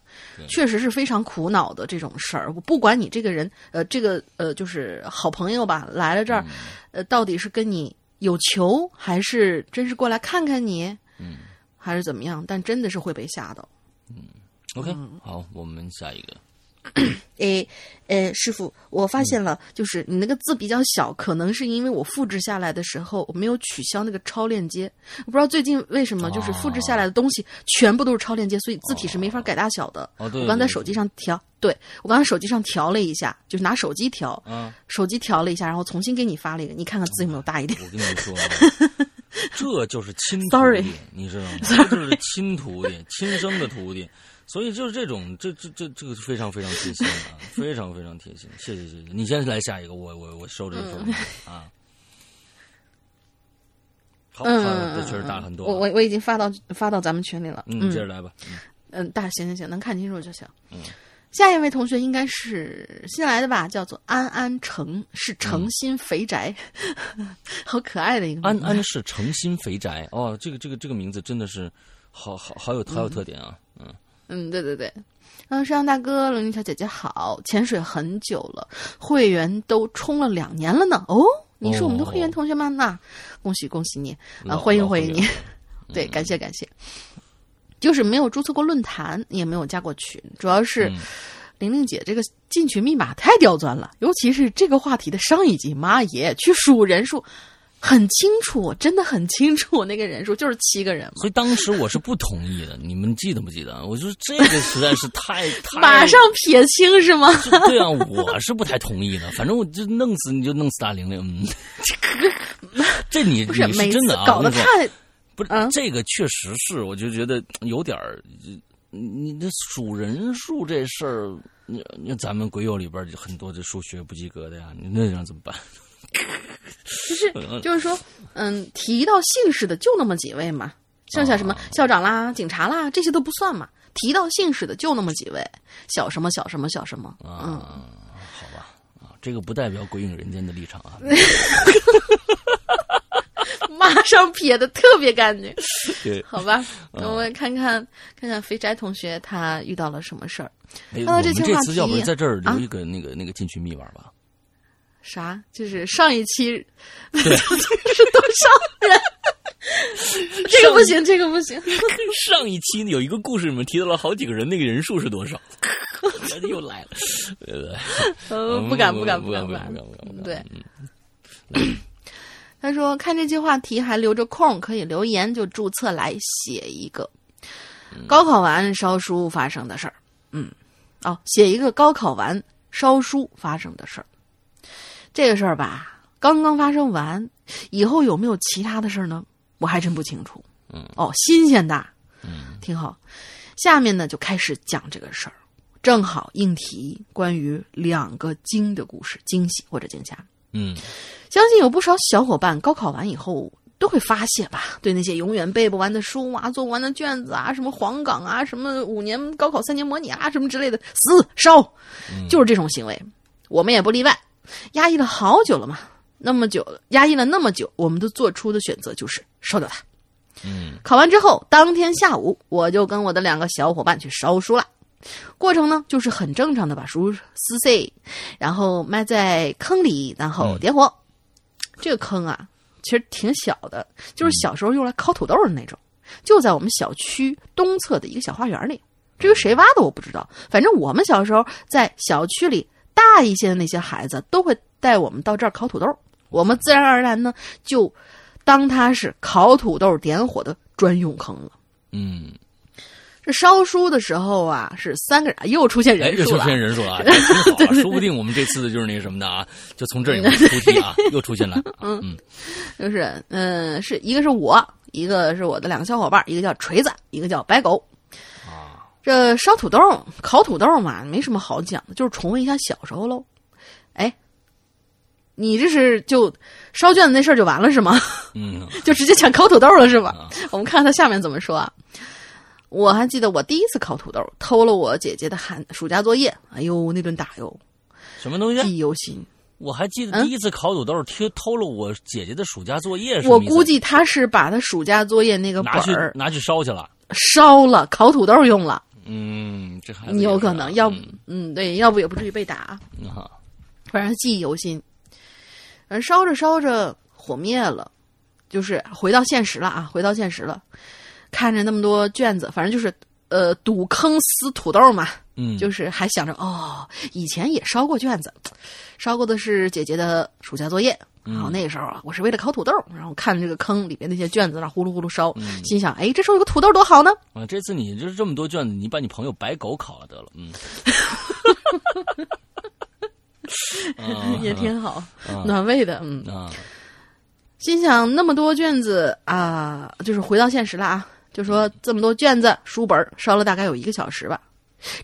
确实是非常苦恼的这种事儿。我不管你这个人，呃，这个呃，就是好朋友吧，来了这儿，呃，到底是跟你有求，还是真是过来看看你，嗯，还是怎么样？但真的是会被吓到，嗯。OK，好，我们下一个。诶，诶，师傅，我发现了，就是你那个字比较小，可能是因为我复制下来的时候我没有取消那个超链接。我不知道最近为什么，就是复制下来的东西全部都是超链接，所以字体是没法改大小的。哦，对。我刚才手机上调，对我刚才手机上调了一下，就是拿手机调，嗯，手机调了一下，然后重新给你发了一个，你看看字有没有大一点。我跟你说，这就是亲徒弟，你知道吗？这就是亲徒弟，亲生的徒弟。所以就是这种，这这这这个非常非常贴心啊，非常非常贴心，谢谢谢谢。你先来下一个，我我我收这份啊。好，这确实大很多。我我我已经发到发到咱们群里了。嗯，接着来吧。嗯，大行行行，能看清楚就行。嗯，下一位同学应该是新来的吧？叫做安安诚，是诚心肥宅，好可爱的一个。安安是诚心肥宅哦，这个这个这个名字真的是好好好有好有特点啊，嗯。嗯，对对对，嗯，摄阳大哥、龙云小姐姐好，潜水很久了，会员都充了两年了呢。哦，你是我们的会员同学吗？那恭喜恭喜你啊！欢迎欢迎你，对，感谢感谢。就是没有注册过论坛，也没有加过群，主要是玲玲姐这个进群密码太刁钻了，尤其是这个话题的上一集，妈耶，去数人数。很清楚，真的很清楚，那个人数 就是七个人。所以当时我是不同意的，你们记得不记得？我说这个实在是太 太马上撇清是吗？对啊，我是不太同意的。反正我就弄死你就弄死大玲玲。嗯，这你你是真的啊？搞得太不是这个确实是，我就觉得有点儿。你这数人数这事儿，你你咱们鬼友里边很多这数学不及格的呀，你那样怎么办？就是就是说，嗯，提到姓氏的就那么几位嘛，剩下什么校长啦、警察啦，这些都不算嘛。提到姓氏的就那么几位，小什么小什么小什么，嗯，好吧，啊，这个不代表鬼影人间的立场啊。马上撇的特别干净，对，好吧，我们看看看看肥宅同学他遇到了什么事儿。我们这次要不在这儿留一个那个那个进群密码吧。啥？就是上一期 是多少人？这个不行，这个不行。上一期有一个故事里面提到了好几个人，那个人数是多少？又来了。呃，不敢，不敢，不敢，不敢，不敢，不敢。对。他说：“看这期话题还留着空，可以留言就注册来写一个高考完烧书发生的事儿。嗯，哦，写一个高考完烧书发生的事儿。”这个事儿吧，刚刚发生完，以后有没有其他的事儿呢？我还真不清楚。嗯，哦，新鲜的，嗯，挺好。下面呢就开始讲这个事儿，正好应题关于两个惊的故事，惊喜或者惊吓。嗯，相信有不少小伙伴高考完以后都会发泄吧，对那些永远背不完的书啊、做不完的卷子啊、什么黄冈啊、什么五年高考三年模拟啊、什么之类的，死烧，就是这种行为，我们也不例外。压抑了好久了嘛，那么久压抑了那么久，我们都做出的选择就是烧掉它。嗯，考完之后，当天下午我就跟我的两个小伙伴去烧书了。过程呢，就是很正常的把书撕碎，然后埋在坑里，然后点火。这个坑啊，其实挺小的，就是小时候用来烤土豆的那种，就在我们小区东侧的一个小花园里。至于谁挖的，我不知道。反正我们小时候在小区里。大一些的那些孩子都会带我们到这儿烤土豆，我们自然而然呢就当它是烤土豆点火的专用坑了。嗯，这烧书的时候啊，是三个人，又出现人数了，又出现人数了，挺好，说不定我们这次就是那个什么的啊，就从这里面出题啊，又出现了。嗯嗯，就是嗯，是一个是我，一个是我的两个小伙伴，一个叫锤子，一个叫白狗。这烧土豆、烤土豆嘛，没什么好讲的，就是重温一下小时候喽。哎，你这是就烧卷子那事儿就完了是吗？嗯，就直接讲烤土豆了是吧？我们看看他下面怎么说啊。我还记得我第一次烤土豆，偷了我姐姐的寒暑假作业，哎呦，那顿打哟，什么东西？记忆犹新。我还记得第一次烤土豆，偷偷了我姐姐的暑假作业。我估计他是把他暑假作业那个本儿拿去烧去了，烧了烤土豆用了。嗯，这你有可能要嗯对，要不也不至于被打。反正记忆犹新。反正烧着烧着火灭了，就是回到现实了啊！回到现实了，看着那么多卷子，反正就是呃堵坑撕土豆嘛。嗯，就是还想着哦，以前也烧过卷子，烧过的是姐姐的暑假作业。然后那个时候啊，我是为了烤土豆，然后看这个坑里边那些卷子，那呼噜呼噜烧，心想哎，这时候有个土豆多好呢。啊，这次你就是这么多卷子，你把你朋友白狗烤了得了，嗯，也挺好，暖胃的，嗯啊。心想那么多卷子啊，就是回到现实了啊，就说这么多卷子书本烧了大概有一个小时吧。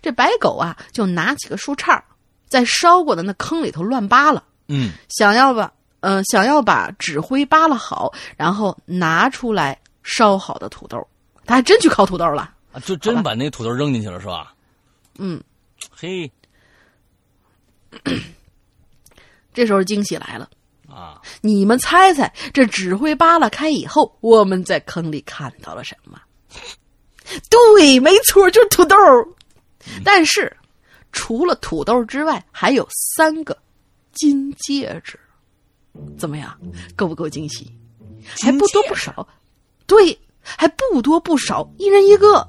这白狗啊，就拿起个树杈，在烧过的那坑里头乱扒拉，嗯，想要把，嗯，想要把纸灰扒拉好，然后拿出来烧好的土豆，他还真去烤土豆了，啊，就真把那土豆扔进去了，是吧？嗯，嘿，这时候惊喜来了啊！你们猜猜，这指挥扒拉开以后，我们在坑里看到了什么？对，没错，就是土豆。但是，除了土豆之外，还有三个金戒指，怎么样？够不够惊喜？还不多不少，对，还不多不少，一人一个。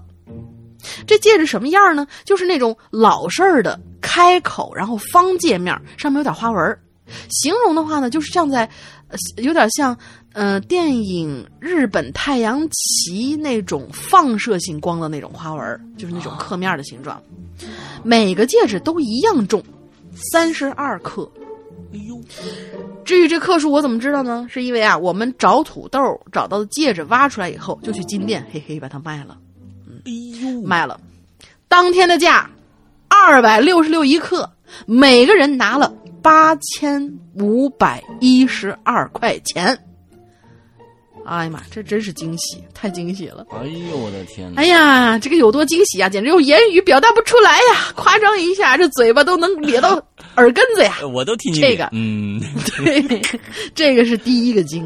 这戒指什么样呢？就是那种老式儿的开口，然后方戒面，上面有点花纹。形容的话呢，就是像在，有点像。嗯，电影日本太阳旗那种放射性光的那种花纹，就是那种刻面的形状。每个戒指都一样重，三十二克。哎呦！至于这克数我怎么知道呢？是因为啊，我们找土豆找到的戒指挖出来以后，就去金店嘿嘿把它卖了。哎呦，卖了，当天的价二百六十六一克，每个人拿了八千五百一十二块钱。哎呀妈，这真是惊喜，太惊喜了！哎呦我的天哪！哎呀，这个有多惊喜啊，简直用言语表达不出来呀！夸张一下，这嘴巴都能咧到耳根子呀！我都听你这个，嗯，对，这个是第一个惊。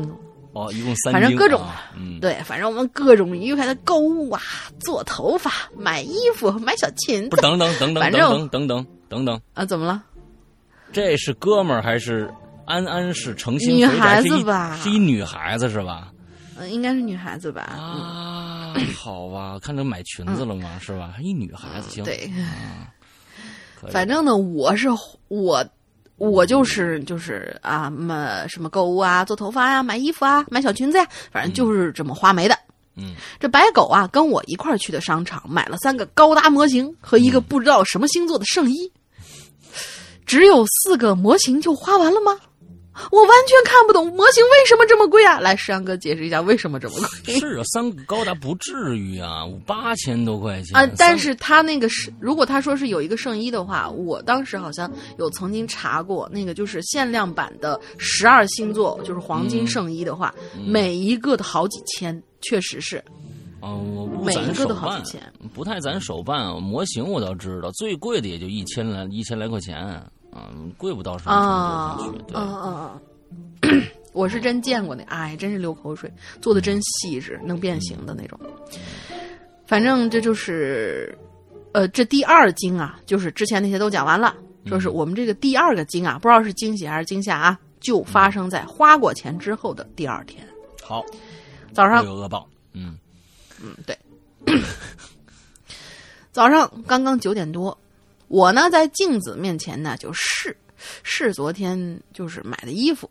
哦，一共三反正各种，嗯，对，反正我们各种愉快的购物啊，做头发、买衣服、买小裙子，不等等等等等等等等等等啊，怎么了？这是哥们儿还是安安是诚心？女孩子吧，是一女孩子是吧？嗯，应该是女孩子吧？啊，好吧，看着买裙子了吗？是吧？一女孩子行。对，反正呢，我是我，我就是就是啊，么什么购物啊，做头发呀，买衣服啊，买小裙子呀，反正就是这么花没的。嗯，这白狗啊，跟我一块儿去的商场，买了三个高达模型和一个不知道什么星座的圣衣。只有四个模型就花完了吗？我完全看不懂模型为什么这么贵啊！来，石阳哥解释一下为什么这么贵。是啊，三个高达不至于啊，八千多块钱啊！但是他那个是，如果他说是有一个圣衣的话，我当时好像有曾经查过，那个就是限量版的十二星座，就是黄金圣衣的话，每一个的好几千，确实是。啊，我不每一个都好几千，不太攒手办。模型我倒知道，最贵的也就一千来一千来块钱。嗯，贵不到什么程度去。嗯嗯嗯，我是真见过那，哎，真是流口水，做的真细致，能变形的那种。反正这就是，呃，这第二惊啊，就是之前那些都讲完了，说是我们这个第二个惊啊，不知道是惊喜还是惊吓啊，就发生在花过钱之后的第二天。好，早上有恶报。嗯嗯，对，早上刚刚九点多。我呢，在镜子面前呢，就试试昨天就是买的衣服，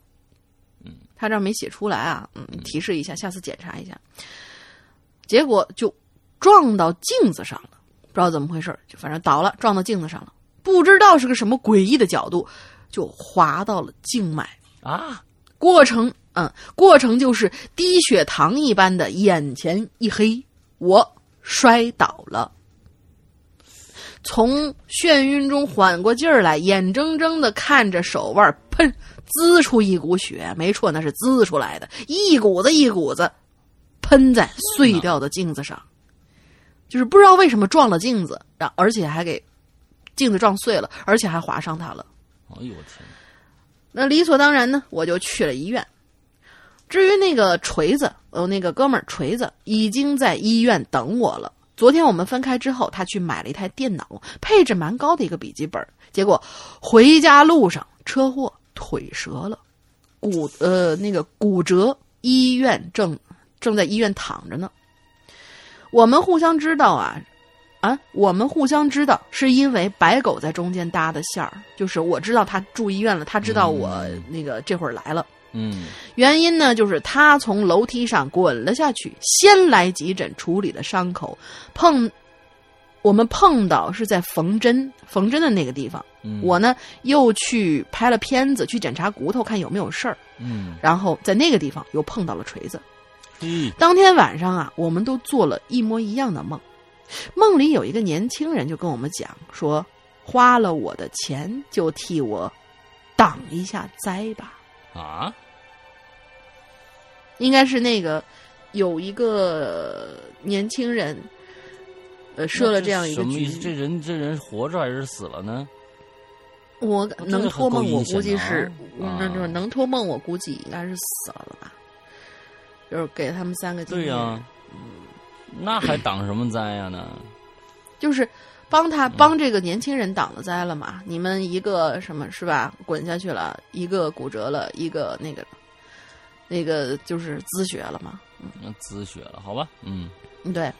嗯，他这儿没写出来啊，嗯，提示一下，下次检查一下。结果就撞到镜子上了，不知道怎么回事就反正倒了，撞到镜子上了，不知道是个什么诡异的角度，就滑到了静脉啊。过程，嗯，过程就是低血糖一般的，眼前一黑，我摔倒了。从眩晕中缓过劲儿来，眼睁睁的看着手腕喷滋出一股血，没错，那是滋出来的，一股子一股子喷在碎掉的镜子上。就是不知道为什么撞了镜子，然而且还给镜子撞碎了，而且还划伤他了。哎呦我天！那理所当然呢，我就去了医院。至于那个锤子，呃，那个哥们儿锤子已经在医院等我了。昨天我们分开之后，他去买了一台电脑，配置蛮高的一个笔记本。结果回家路上车祸，腿折了，骨呃那个骨折，医院正正在医院躺着呢。我们互相知道啊，啊，我们互相知道是因为白狗在中间搭的线儿，就是我知道他住医院了，他知道我那个这会儿来了。嗯，原因呢，就是他从楼梯上滚了下去，先来急诊处理了伤口，碰我们碰到是在缝针缝针的那个地方，我呢又去拍了片子，去检查骨头看有没有事儿，嗯，然后在那个地方又碰到了锤子。嗯，当天晚上啊，我们都做了一模一样的梦，梦里有一个年轻人就跟我们讲说，花了我的钱就替我挡一下灾吧。啊，应该是那个有一个年轻人，呃，设了这样一个局。这人这人活着还是死了呢？我能托梦，我估计是，那就是能托梦，我估计应该是死了了吧。就是给他们三个对呀，那还挡什么灾呀呢？就是帮他帮这个年轻人挡了灾了嘛。你们一个什么是吧？滚下去了，一个骨折了，一个那个那个就是滋血了嘛。嗯，滋血了，好吧。嗯，对。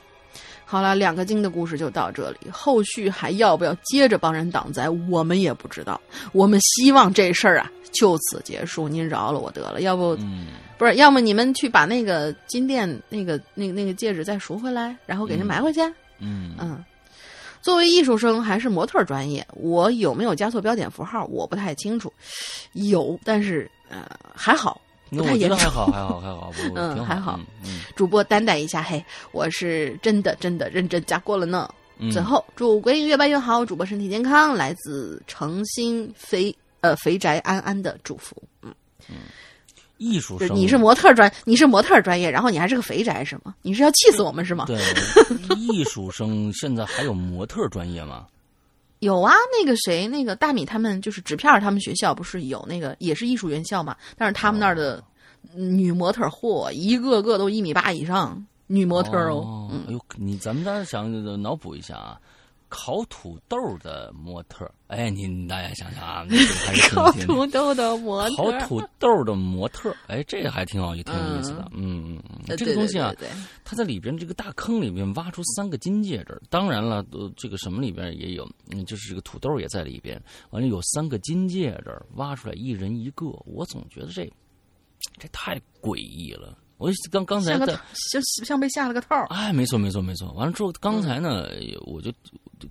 好了，两个经的故事就到这里，后续还要不要接着帮人挡灾，我们也不知道。我们希望这事儿啊就此结束，您饶了我得了。要不，嗯不是，要么你们去把那个金店那个那个那个戒指再赎回来，然后给人埋回去。嗯嗯。作为艺术生还是模特专业，我有没有加错标点符号？我不太清楚。有，但是呃还好。不太严重，还好，还好，还好，嗯，还好。主播担待一下，嘿，我是真的，真的认真加过了呢。最后，祝鬼影越办越好，主播身体健康，来自诚心肥呃肥宅安安的祝福。嗯嗯，艺术生，你是模特专，你是模特专业，然后你还是个肥宅是吗？你是要气死我们是吗？对，艺术生现在还有模特专业吗？有啊，那个谁，那个大米他们就是纸片他们学校不是有那个也是艺术院校嘛？但是他们那儿的女模特嚯，一个个都一米八以上，女模特哦。哎呦，你咱们这想脑补一下啊。烤土豆的模特，哎，您大家想想啊，还是烤土豆的模特，烤土豆的模特，哎，这个还挺好，也挺有意思的，嗯。嗯嗯，这个东西啊，它在里边这个大坑里面挖出三个金戒指，当然了，呃，这个什么里边也有，嗯，就是这个土豆也在里边，完了有三个金戒指挖出来，一人一个，我总觉得这这太诡异了。我刚刚才在像像被下了个套哎，没错没错没错。完了之后，刚才呢，我就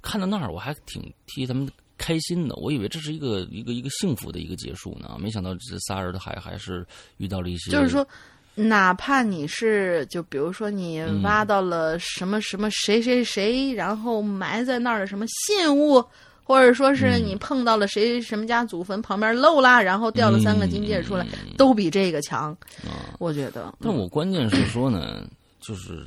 看到那儿，我还挺替他们开心的。我以为这是一个一个一个幸福的一个结束呢，没想到这仨人还还是遇到了一些。就是说，哪怕你是就比如说你挖到了什么什么谁谁谁，然后埋在那儿的什么信物。或者说是你碰到了谁什么家祖坟旁边漏啦，然后掉了三个金戒指出来，都比这个强。我觉得。但我关键是说呢，就是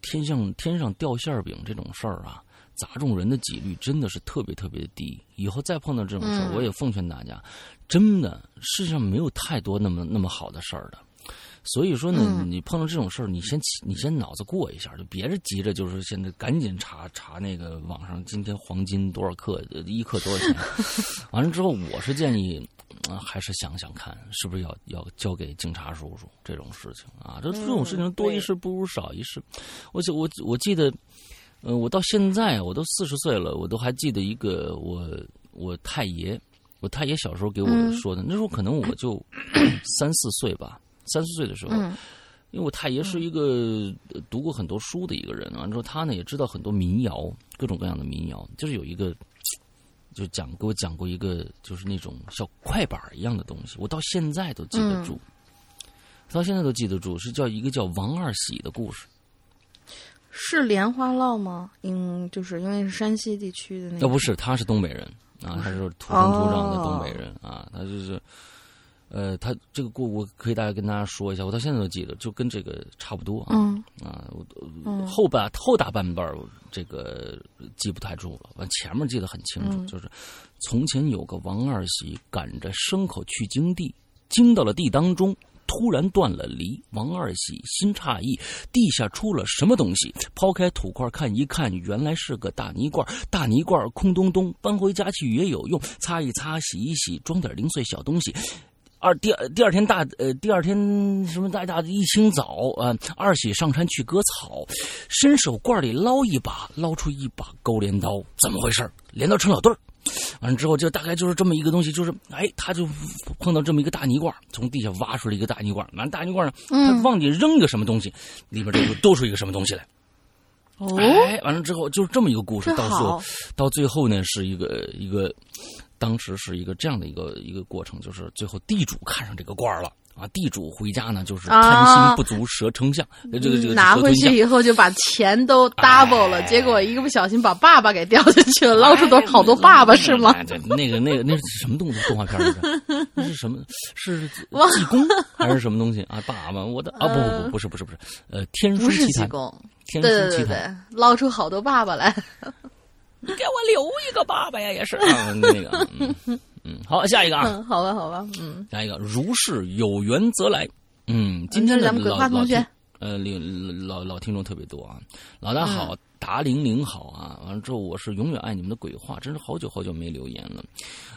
天上天上掉馅饼这种事儿啊，砸中人的几率真的是特别特别的低。以后再碰到这种事儿，我也奉劝大家，真的世界上没有太多那么那么好的事儿的。所以说呢，你碰到这种事儿，你先你先脑子过一下，就别着急着，就是现在赶紧查查那个网上今天黄金多少克，一克多少钱。完了之后，我是建议啊，还是想想看，是不是要要交给警察叔叔这种事情啊？这这种事情多一事不如少一事。我我我记得，呃，我到现在我都四十岁了，我都还记得一个我我太爷，我太爷小时候给我说的，那时候可能我就 三四岁吧。三四岁的时候，因为我太爷是一个读过很多书的一个人，完之后他呢也知道很多民谣，各种各样的民谣，就是有一个，就讲给我讲过一个，就是那种小快板一样的东西，我到现在都记得住，到现在都记得住，是叫一个叫王二喜的故事，是莲花落吗？嗯，就是因为是山西地区的那，要不是他是东北人啊，他是土生土长的东北人啊，他就是。呃，他这个故我可以大概跟大家说一下，我到现在都记得，就跟这个差不多啊。嗯啊，后半后大半半这个记不太住了，完前面记得很清楚，就是从前有个王二喜赶着牲口去经地，经到了地当中。突然断了离，王二喜心诧异，地下出了什么东西？抛开土块看一看，原来是个大泥罐。大泥罐空洞洞，搬回家去也有用，擦一擦，洗一洗，装点零碎小东西。二第二第二天大呃第二天什么大大一清早啊，二喜上山去割草，伸手罐里捞一把，捞出一把钩镰刀，怎么回事？镰刀成小对。完了之后，就大概就是这么一个东西，就是哎，他就碰到这么一个大泥罐，从地下挖出来一个大泥罐。完大泥罐呢，他忘记扔一个什么东西，里边这就多出一个什么东西来。哦，哎，完了之后就是这么一个故事，到最后到最后呢，是一个一个，当时是一个这样的一个一个过程，就是最后地主看上这个罐了。啊，地主回家呢，就是贪心不足蛇丞相。这个这个拿回去以后就把钱都 double 了，结果一个不小心把爸爸给掉进去了，捞出多好多爸爸是吗？对，那个那个那是什么动作？动画片来着？那是什么？是 济公还是什么东西啊？爸爸，我的啊不不不不是不是不是呃天书奇谭，天书奇谭，捞出好多爸爸来，你给我留一个爸爸呀，也是啊那个。嗯，好，下一个啊，好吧，好吧，嗯，下一个，如是有缘则来，嗯，今天咱们鬼话同学，呃，老老听众特别多啊，老大好，达玲玲好啊，完了之后我是永远爱你们的鬼话，真是好久好久没留言了，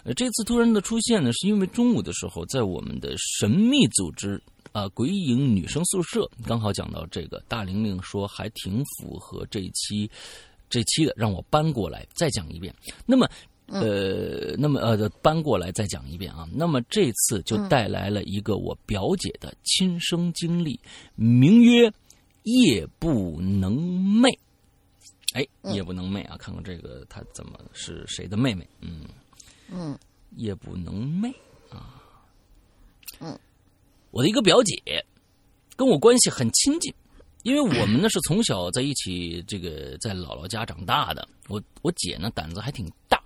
呃，这次突然的出现呢，是因为中午的时候在我们的神秘组织啊鬼影女生宿舍，刚好讲到这个，大玲玲说还挺符合这一期这期的，让我搬过来再讲一遍，那么。呃，那么呃，搬过来再讲一遍啊。那么这次就带来了一个我表姐的亲身经历，名曰“夜不能寐”。哎，夜不能寐啊！看看这个，她怎么是谁的妹妹？嗯嗯，夜不能寐啊。嗯，我的一个表姐跟我关系很亲近，因为我们呢是从小在一起，这个在姥姥家长大的。我我姐呢胆子还挺大。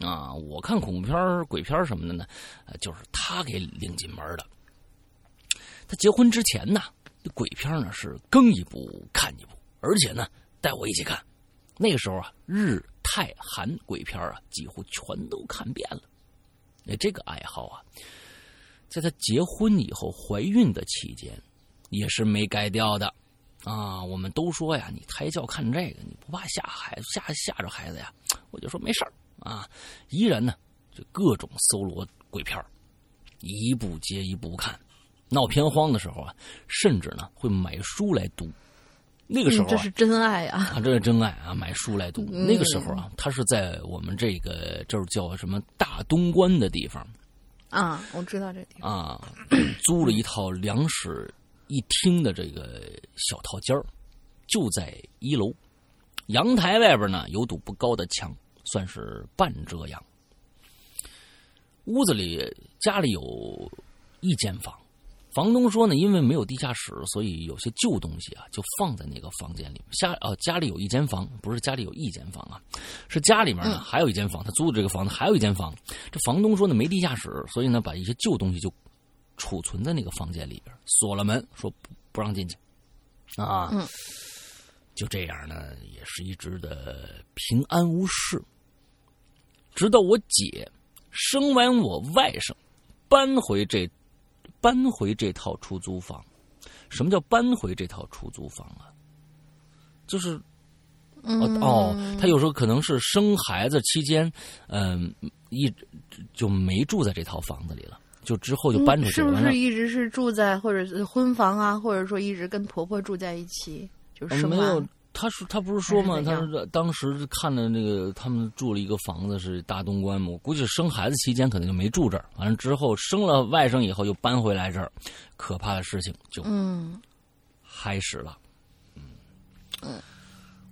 啊，我看恐怖片、鬼片什么的呢，呃，就是她给领进门的。他结婚之前呢，鬼片呢是更一部看一部，而且呢带我一起看。那个时候啊，日、泰、韩鬼片啊，几乎全都看遍了。那这个爱好啊，在他结婚以后怀孕的期间，也是没改掉的。啊，我们都说呀，你胎教看这个，你不怕吓孩子吓吓着孩子呀？我就说没事儿。啊，依然呢，就各种搜罗鬼片一部接一部看，闹偏荒的时候啊，甚至呢会买书来读。那个时候这是真爱啊！啊，这是真爱啊！买书来读。那个时候啊，他是在我们这个这儿叫什么大东关的地方。啊，我知道这地方啊，租了一套两室一厅的这个小套间儿，就在一楼，阳台外边呢有堵不高的墙。算是半遮阳。屋子里家里有一间房，房东说呢，因为没有地下室，所以有些旧东西啊，就放在那个房间里。家哦，家里有一间房，不是家里有一间房啊，是家里面呢还有一间房。他租的这个房子还有一间房。这房东说呢，没地下室，所以呢，把一些旧东西就储存在那个房间里边，锁了门，说不不让进去啊。就这样呢，也是一直的平安无事。直到我姐生完我外甥，搬回这搬回这套出租房。什么叫搬回这套出租房啊？就是哦哦，他有时候可能是生孩子期间，嗯，一就没住在这套房子里了，就之后就搬出去了。是不是一直是住在或者是婚房啊，或者说一直跟婆婆住在一起？就是没有。他说：“他不是说吗？他说当时看的那个，他们住了一个房子是大东关嘛。我估计生孩子期间可能就没住这儿。完了之后生了外甥以后又搬回来这儿，可怕的事情就嗯开始了。嗯嗯，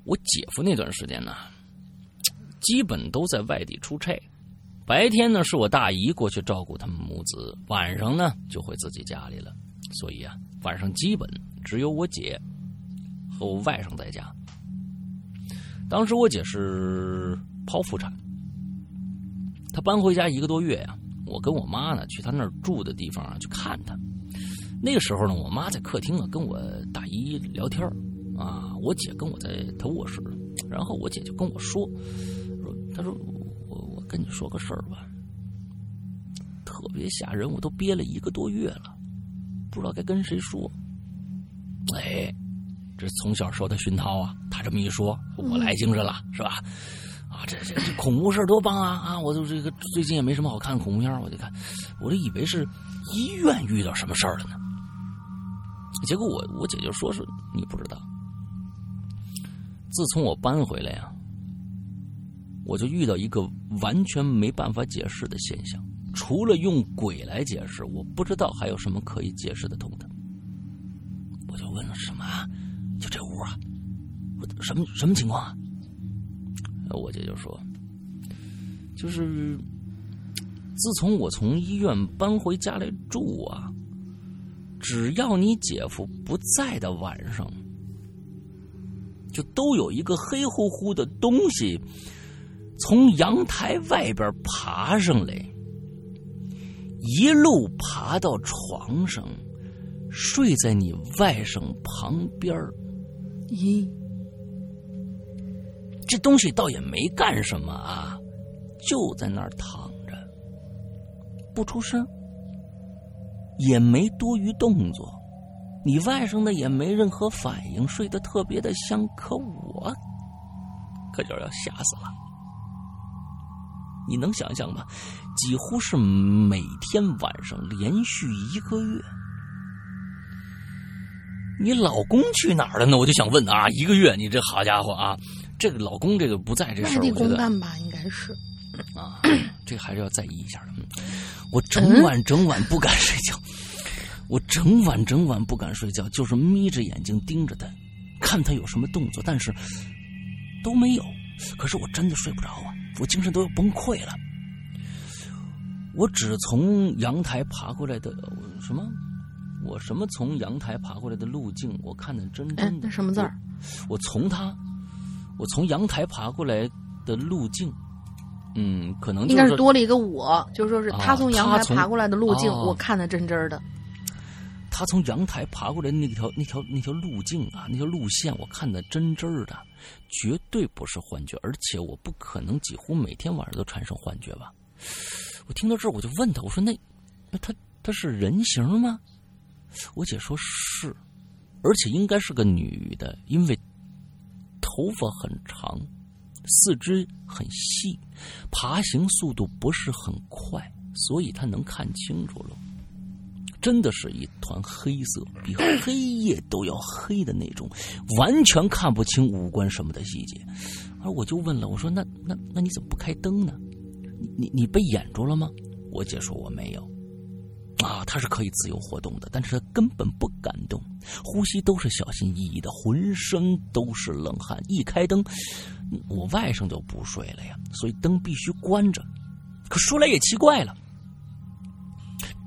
我姐夫那段时间呢，基本都在外地出差。白天呢是我大姨过去照顾他们母子，晚上呢就回自己家里了。所以啊，晚上基本只有我姐。”和我外甥在家，当时我姐是剖腹产，她搬回家一个多月呀，我跟我妈呢去他那儿住的地方啊去看他。那个时候呢，我妈在客厅啊跟我大姨聊天啊，我姐跟我在她卧室，然后我姐就跟我说说，她说跟你说个事儿吧，特别吓人，我都憋了一个多月了，不知道该跟谁说。哎，这从小受的熏陶啊，他这么一说，我来精神了，是吧？啊，这这这恐怖事儿多棒啊啊！我就这个最近也没什么好看恐怖片，我就看，我就以为是医院遇到什么事儿了呢。结果我我姐就说是你不知道，自从我搬回来呀，我就遇到一个完全没办法解释的现象，除了用鬼来解释，我不知道还有什么可以解释得通的。我就问了什么？就这屋啊？我什么什么情况啊？我姐就说：“就是自从我从医院搬回家来住啊，只要你姐夫不在的晚上，就都有一个黑乎乎的东西从阳台外边爬上来，一路爬到床上，睡在你外甥旁边咦？”这东西倒也没干什么啊，就在那儿躺着，不出声，也没多余动作。你外甥呢也没任何反应，睡得特别的香。可我可就要吓死了。你能想象吗？几乎是每天晚上连续一个月。你老公去哪儿了呢？我就想问啊，一个月，你这好家伙啊！这个老公这个不在这事儿，我觉得吧，应该是啊，这还是要在意一下的。我整晚整晚不敢睡觉，我整晚整晚不敢睡觉，就是眯着眼睛盯着他，看他有什么动作，但是都没有。可是我真的睡不着啊，我精神都要崩溃了。我只从阳台爬过来的什么？我什么从阳台爬过来的路径？我看的真真的什么字儿？我从他。我从阳台爬过来的路径，嗯，可能应该是多了一个我，就说是他从阳台爬过来的路径，我看的真真的。他从阳台爬过来那条那条那条路径啊，那条路线我看的真真的，绝对不是幻觉，而且我不可能几乎每天晚上都产生幻觉吧？我听到这儿我就问他，我说那那他他是人形吗？我姐说是，而且应该是个女的，因为。头发很长，四肢很细，爬行速度不是很快，所以他能看清楚了。真的是一团黑色，比黑夜都要黑的那种，完全看不清五官什么的细节。而我就问了，我说：“那那那你怎么不开灯呢？你你你被掩住了吗？”我姐说：“我没有。”啊，他是可以自由活动的，但是他根本不敢动，呼吸都是小心翼翼的，浑身都是冷汗。一开灯，我外甥就不睡了呀，所以灯必须关着。可说来也奇怪了，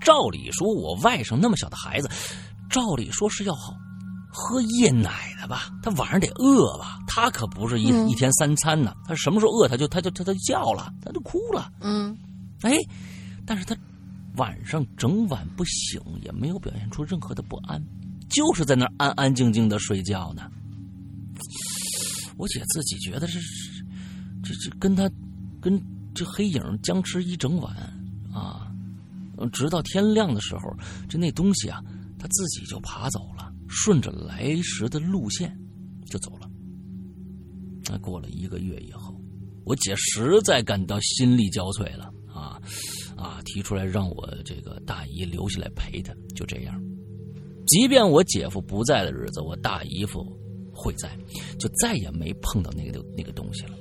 照理说我外甥那么小的孩子，照理说是要喝夜奶的吧？他晚上得饿吧？他可不是一一天三餐呢，他什么时候饿他就他就他就叫了，他就哭了。嗯，哎，但是他。晚上整晚不醒，也没有表现出任何的不安，就是在那儿安安静静的睡觉呢。我姐自己觉得是这这跟他跟这黑影僵持一整晚啊，直到天亮的时候，这那东西啊，它自己就爬走了，顺着来时的路线就走了。那过了一个月以后，我姐实在感到心力交瘁了啊。啊，提出来让我这个大姨留下来陪她，就这样。即便我姐夫不在的日子，我大姨夫会在，就再也没碰到那个那个东西了。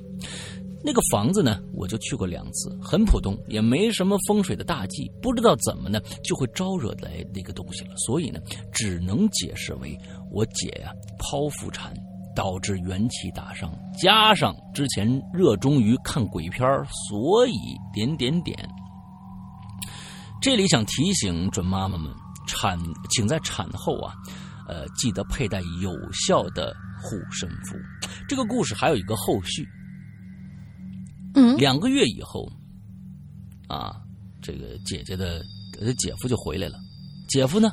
那个房子呢，我就去过两次，很普通，也没什么风水的大忌。不知道怎么呢，就会招惹来那个东西了。所以呢，只能解释为我姐呀剖腹产导致元气大伤，加上之前热衷于看鬼片所以点点点。这里想提醒准妈妈们，产请在产后啊，呃，记得佩戴有效的护身符。这个故事还有一个后续。嗯，两个月以后，啊，这个姐姐的姐夫就回来了，姐夫呢，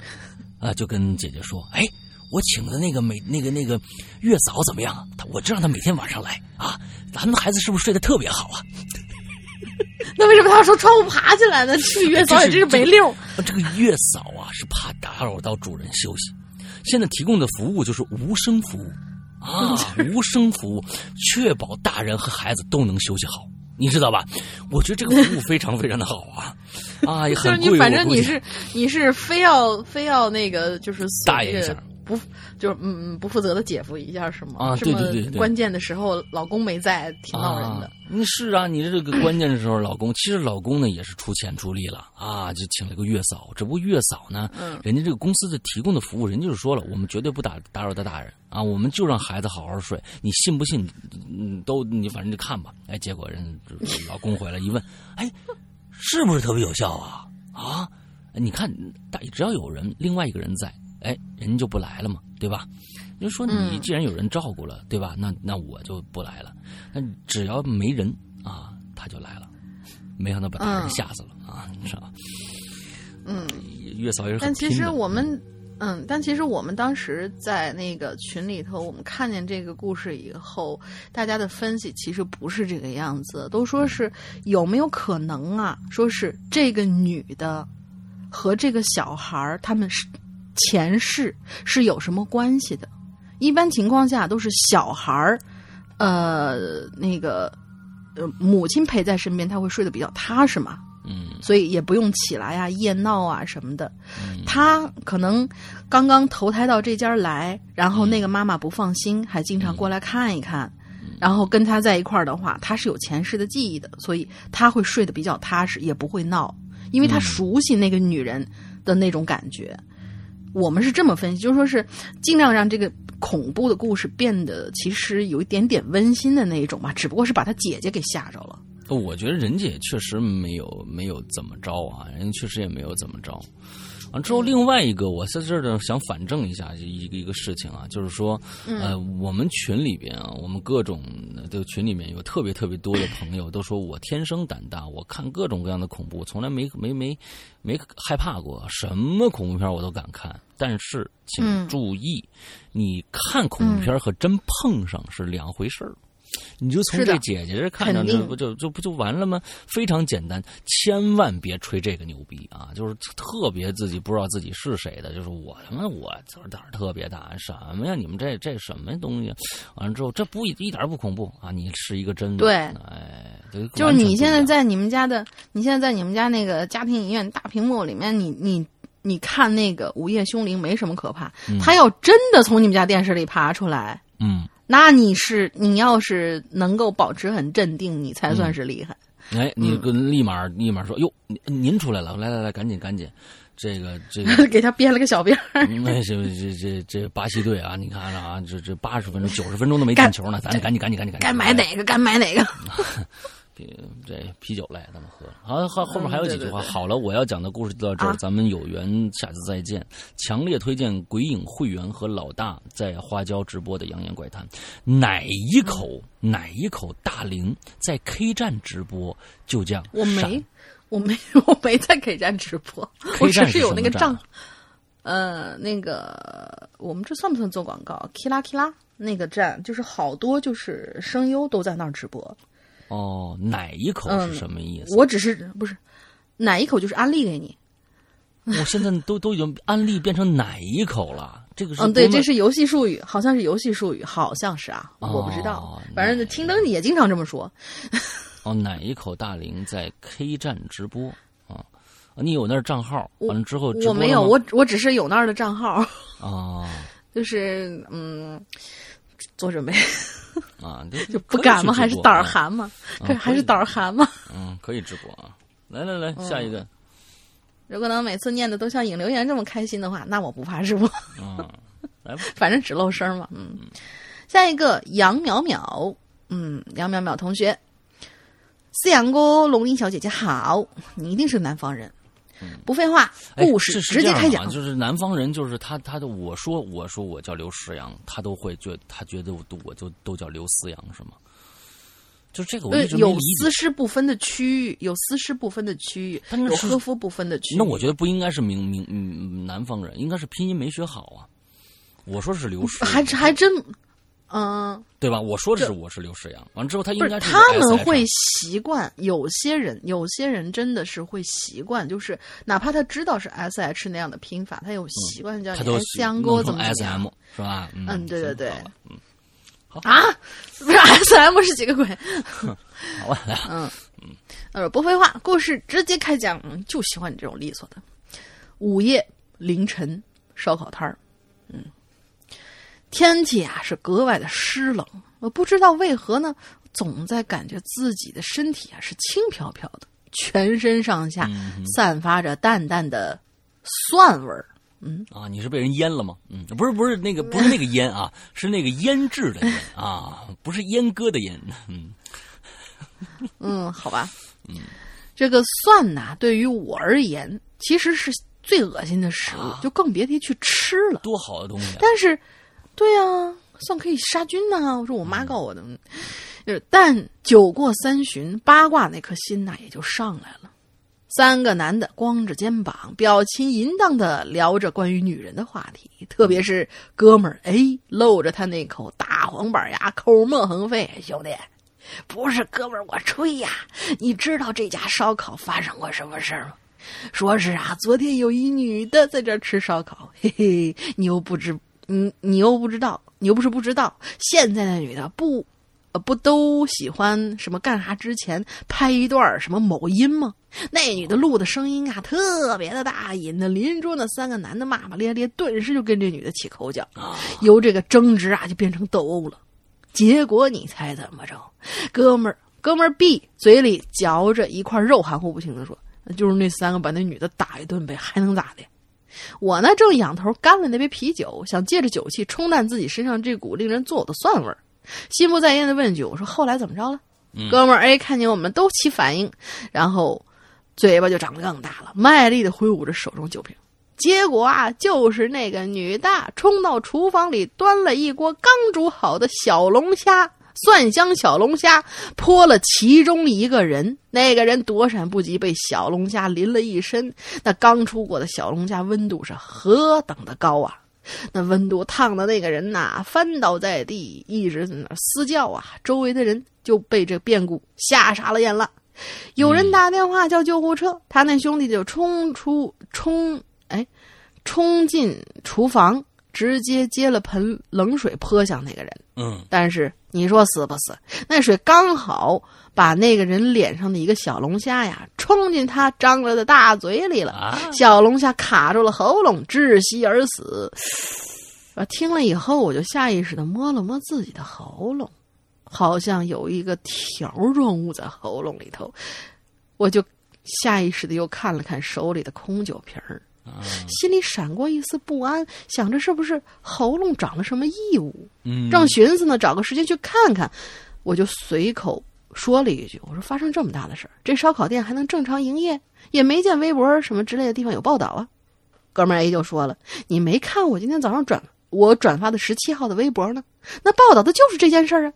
啊，就跟姐姐说：“哎，我请的那个每那个那个月嫂怎么样？他我知道他每天晚上来啊，咱们孩子是不是睡得特别好啊？” 那为什么他要从窗户爬起来呢？去月嫂也真是没溜。这个月嫂啊，是怕打扰到主人休息。现在提供的服务就是无声服务啊，无声服务，确保大人和孩子都能休息好，你知道吧？我觉得这个服务非常非常的好啊啊，也很贵。就是你反正你是你是非要非要那个就是大爷一下。不，就是嗯嗯，不负责的姐夫一下是吗？啊，对对对，关键的时候老公没在，挺闹人的。你是啊，你这个关键的时候，老公其实老公呢也是出钱出力了啊，就请了个月嫂。只不过月嫂呢，嗯，人家这个公司的提供的服务，人家就说了，我们绝对不打打扰到大人啊，我们就让孩子好好睡。你信不信？嗯，都你反正就看吧。哎，结果人老公回来一问，哎，是不是特别有效啊？啊，你看大只要有人，另外一个人在。哎，人就不来了嘛，对吧？就说你既然有人照顾了，对吧？那那我就不来了。那只要没人啊，他就来了。没想到把大人吓死了啊！你知道吧？嗯，月嫂也是但其实我们，嗯，但其实我们当时在那个群里头，我们看见这个故事以后，大家的分析其实不是这个样子，都说是有没有可能啊？说是这个女的和这个小孩他们是。前世是有什么关系的？一般情况下都是小孩儿，呃，那个呃，母亲陪在身边，他会睡得比较踏实嘛。嗯，所以也不用起来呀、夜闹啊什么的。他可能刚刚投胎到这家来，然后那个妈妈不放心，还经常过来看一看。然后跟他在一块儿的话，他是有前世的记忆的，所以他会睡得比较踏实，也不会闹，因为他熟悉那个女人的那种感觉。我们是这么分析，就说是尽量让这个恐怖的故事变得其实有一点点温馨的那一种嘛，只不过是把他姐姐给吓着了。我觉得人姐确实没有没有怎么着啊，人家确实也没有怎么着。完之后，另外一个，我在这儿呢想反证一下一个一个事情啊，就是说，呃，我们群里边啊，我们各种这个群里面有特别特别多的朋友都说我天生胆大，我看各种各样的恐怖，从来没没没没害怕过，什么恐怖片我都敢看。但是请注意，你看恐怖片和真碰上是两回事儿。你就从这姐姐这看着，这不就就不就完了吗？非常简单，千万别吹这个牛逼啊！就是特别自己不知道自己是谁的，就是我他妈我胆儿特别大，什么呀？你们这这什么东西？完了之后，这不一点不恐怖啊！你是一个真对，哎，就是你现在在你们家的，你现在在你们家那个家庭影院大屏幕里面，你你你看那个《午夜凶铃》没什么可怕，他要真的从你们家电视里爬出来，嗯。那你是你要是能够保持很镇定，你才算是厉害。哎，你跟立马立马说哟，您出来了，来来来，赶紧赶紧，这个这个 给他编了个小辫儿。那这这这这巴西队啊，你看啊，这这八十分钟九十分钟都没进球呢，咱赶紧赶紧赶紧赶紧。该买哪个？该买哪个？这啤酒来，咱们喝。好，后后面还有几句话。好了，我要讲的故事就到这儿，咱们有缘下次再见。强烈推荐鬼影会员和老大在花椒直播的《扬言怪谈》。哪一口哪一口大龄在 K 站直播？就这样。我没，我没，我没在 K 站直播。我只是有那个账。呃，那个我们这算不算做广告？K 拉 K 拉那个站，就是好多就是声优都在那儿直播。哦，奶一口是什么意思？我只是不是奶一口就是安利给你。我现在都都已经安利变成奶一口了？这个是嗯，对，这是游戏术语，好像是游戏术语，好像是啊，我不知道。反正听灯也经常这么说。哦，奶一口大龄在 K 站直播啊？你有那账号？完了之后我没有，我我只是有那儿的账号。哦，就是嗯，做准备。啊，就不敢吗？还是胆儿寒吗？可还是胆儿寒吗？嗯，可以直播啊！来来来，下一个。如果能每次念的都像影留言这么开心的话，那我不怕直播。嗯，来吧，反正只露声嘛。嗯，下一个杨淼淼，嗯，杨淼淼同学，思阳哥、龙鳞小姐姐好，你一定是南方人。不废话，故事直接开讲。就是南方人，就是他，他的我说，我说我叫刘石阳，他都会觉，他觉得我都我就都叫刘思阳，是吗？就这个我一直有丝湿不分的区域，有丝湿不分的区域，有科夫不分的区域。那我觉得不应该是明明嗯南方人，应该是拼音没学好啊。我说是刘诗，还还真，嗯，对吧？我说的是我是刘诗阳，完了之后他应该是他们会习惯，有些人有些人真的是会习惯，就是哪怕他知道是 S H 那样的拼法，他有习惯叫你香锅怎么 S M 是吧？嗯，对对对，嗯。啊，不是 S M 是几个鬼？好吧，嗯嗯，呃，不废话，故事直接开讲，就喜欢你这种利索的。午夜凌晨，烧烤摊儿，嗯，天气啊是格外的湿冷，我不知道为何呢，总在感觉自己的身体啊是轻飘飘的，全身上下散发着淡淡的蒜味儿。嗯啊，你是被人腌了吗？嗯，不是 不是那个不是那个腌啊，是那个腌制的腌啊，不是阉割的阉。嗯 嗯，好吧。嗯，这个蒜呐，对于我而言，其实是最恶心的食物，就更别提去吃了。多好的东西！但是，对啊，蒜可以杀菌呐。我说我妈告我的。但酒过三巡，八卦那颗心呐，也就上来了。三个男的光着肩膀，表情淫荡的聊着关于女人的话题，特别是哥们儿哎，露着他那口大黄板牙，口沫横飞。兄弟，不是哥们儿，我吹呀！你知道这家烧烤发生过什么事儿吗？说是啊，昨天有一女的在这吃烧烤，嘿嘿，你又不知，你你又不知道，你又不是不知道，现在的女的不。呃，不都喜欢什么干啥之前拍一段什么某音吗？那女的录的声音啊，特别的大，引得邻桌那三个男的骂骂咧咧，顿时就跟这女的起口角，由这个争执啊，就变成斗殴了。结果你猜怎么着？哥们儿，哥们儿 B 嘴里嚼着一块肉，含糊不清的说：“就是那三个把那女的打一顿呗，还能咋的？”我呢，正仰头干了那杯啤酒，想借着酒气冲淡自己身上这股令人作呕的蒜味儿。心不在焉的问句：“我说后来怎么着了？”哥们儿 A 看见我们都起反应，然后嘴巴就长得更大了，卖力的挥舞着手中酒瓶。结果啊，就是那个女的冲到厨房里，端了一锅刚煮好的小龙虾，蒜香小龙虾泼了其中一个人，那个人躲闪不及，被小龙虾淋了一身。那刚出锅的小龙虾温度是何等的高啊！那温度烫的那个人呐，翻倒在地，一直在那嘶叫啊！周围的人就被这变故吓傻了眼了。有人打电话叫救护车，他那兄弟就冲出冲哎，冲进厨房，直接接了盆冷水泼向那个人。嗯，但是你说死不死？那水刚好。把那个人脸上的一个小龙虾呀，冲进他张了的大嘴里了，小龙虾卡住了喉咙，窒息而死。我！听了以后，我就下意识的摸了摸自己的喉咙，好像有一个条状物在喉咙里头。我就下意识的又看了看手里的空酒瓶儿，心里闪过一丝不安，想着是不是喉咙长了什么异物。嗯，正寻思呢，找个时间去看看，我就随口。说了一句：“我说发生这么大的事儿，这烧烤店还能正常营业？也没见微博什么之类的地方有报道啊。”哥们儿 A 就说了：“你没看我今天早上转我转发的十七号的微博呢？那报道的就是这件事儿啊！”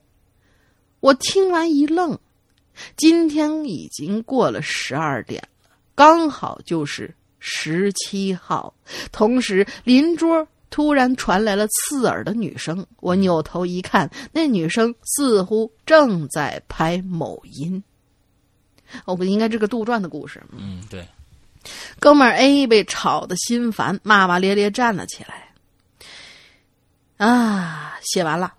我听完一愣，今天已经过了十二点了，刚好就是十七号，同时邻桌。突然传来了刺耳的女声，我扭头一看，那女生似乎正在拍某音。我，不应该这个杜撰的故事。嗯，对。哥们儿 A 被吵得心烦，骂骂咧咧站了起来。啊，写完了，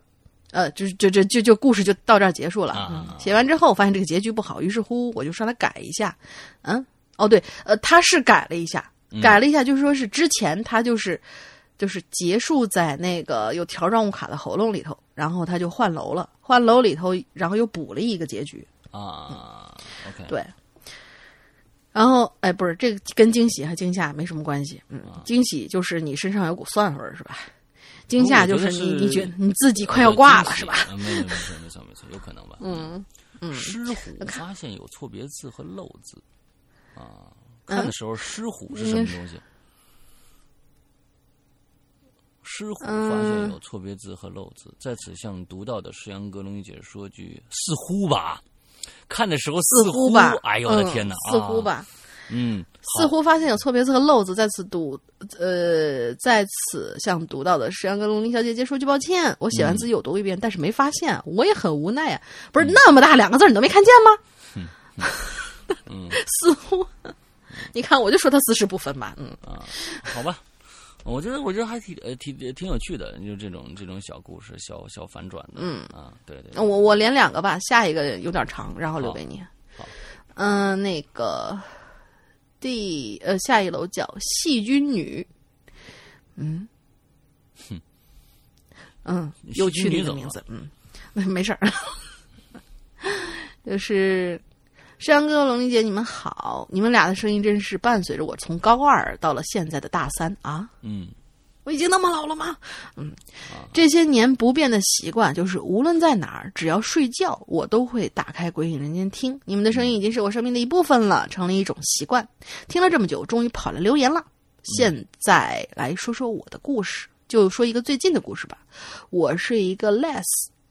呃，就就就就就故事就到这儿结束了。写完之后，发现这个结局不好，于是乎我就上来改一下。嗯，哦对，呃，他是改了一下，改了一下，就是说是之前他就是。就是结束在那个有条状物卡的喉咙里头，然后他就换楼了，换楼里头，然后又补了一个结局啊。OK，对。然后，哎，不是这个跟惊喜和惊吓没什么关系。嗯，惊喜就是你身上有股蒜味儿，是吧？惊吓就是你你觉得你自己快要挂了，是吧？没错，没错，没错，有可能吧。嗯嗯。狮虎发现有错别字和漏字啊，看的时候狮虎是什么东西？狮虎发现有错别字和漏字，在此向读到的石阳哥龙姐说句：似乎吧。看的时候似乎吧，哎呦我的天哪，似乎吧，嗯，似乎发现有错别字和漏字，在此读，呃，在此向读到的石阳哥龙林小姐姐说句抱歉，我写完自己有读一遍，但是没发现，我也很无奈呀。不是那么大两个字你都没看见吗？嗯，似乎，你看我就说他姿势不分吧，嗯啊，好吧。我觉得，我觉得还挺呃，挺挺有趣的，就这种这种小故事，小小反转的。嗯啊，对对。我我连两个吧，下一个有点长，然后留给你。好。嗯，那个第呃下一楼叫细菌女。嗯。哼。嗯，有趣的一个名字。嗯，没事儿。就是。山阳哥、龙玲姐，你们好！你们俩的声音真是伴随着我从高二到了现在的大三啊！嗯，我已经那么老了吗？嗯，这些年不变的习惯就是，无论在哪儿，只要睡觉，我都会打开《鬼影人间》听。你们的声音已经是我生命的一部分了，成了一种习惯。听了这么久，终于跑来留言了。现在来说说我的故事，就说一个最近的故事吧。我是一个 less，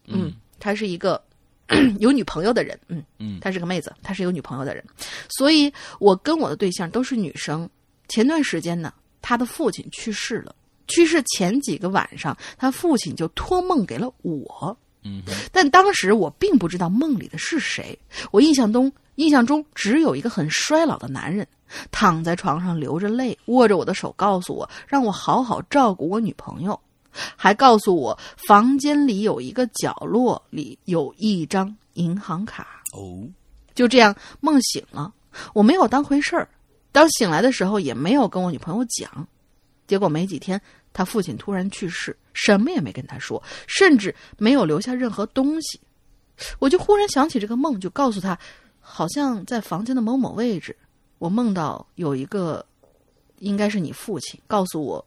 嗯，他是一个。有女朋友的人，嗯嗯，她是个妹子，她是有女朋友的人，所以我跟我的对象都是女生。前段时间呢，她的父亲去世了，去世前几个晚上，她父亲就托梦给了我，嗯，但当时我并不知道梦里的是谁，我印象中印象中只有一个很衰老的男人躺在床上流着泪，握着我的手，告诉我让我好好照顾我女朋友。还告诉我，房间里有一个角落里有一张银行卡。哦，就这样梦醒了，我没有当回事儿。当醒来的时候，也没有跟我女朋友讲。结果没几天，他父亲突然去世，什么也没跟他说，甚至没有留下任何东西。我就忽然想起这个梦，就告诉他，好像在房间的某某位置，我梦到有一个，应该是你父亲，告诉我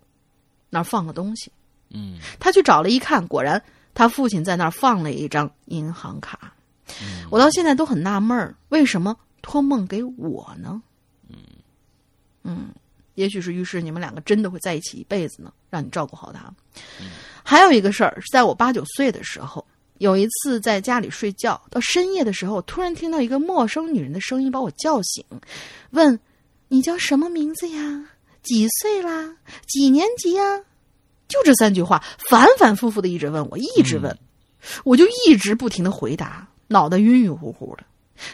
那儿放个东西。嗯，他去找了一看，果然他父亲在那儿放了一张银行卡。我到现在都很纳闷儿，为什么托梦给我呢？嗯嗯，也许是预示你们两个真的会在一起一辈子呢，让你照顾好他。还有一个事儿是在我八九岁的时候，有一次在家里睡觉，到深夜的时候，突然听到一个陌生女人的声音把我叫醒，问：“你叫什么名字呀？几岁啦？几年级呀？”就这三句话，反反复复的一直问我，一直问，我就一直不停的回答，脑袋晕晕乎乎的。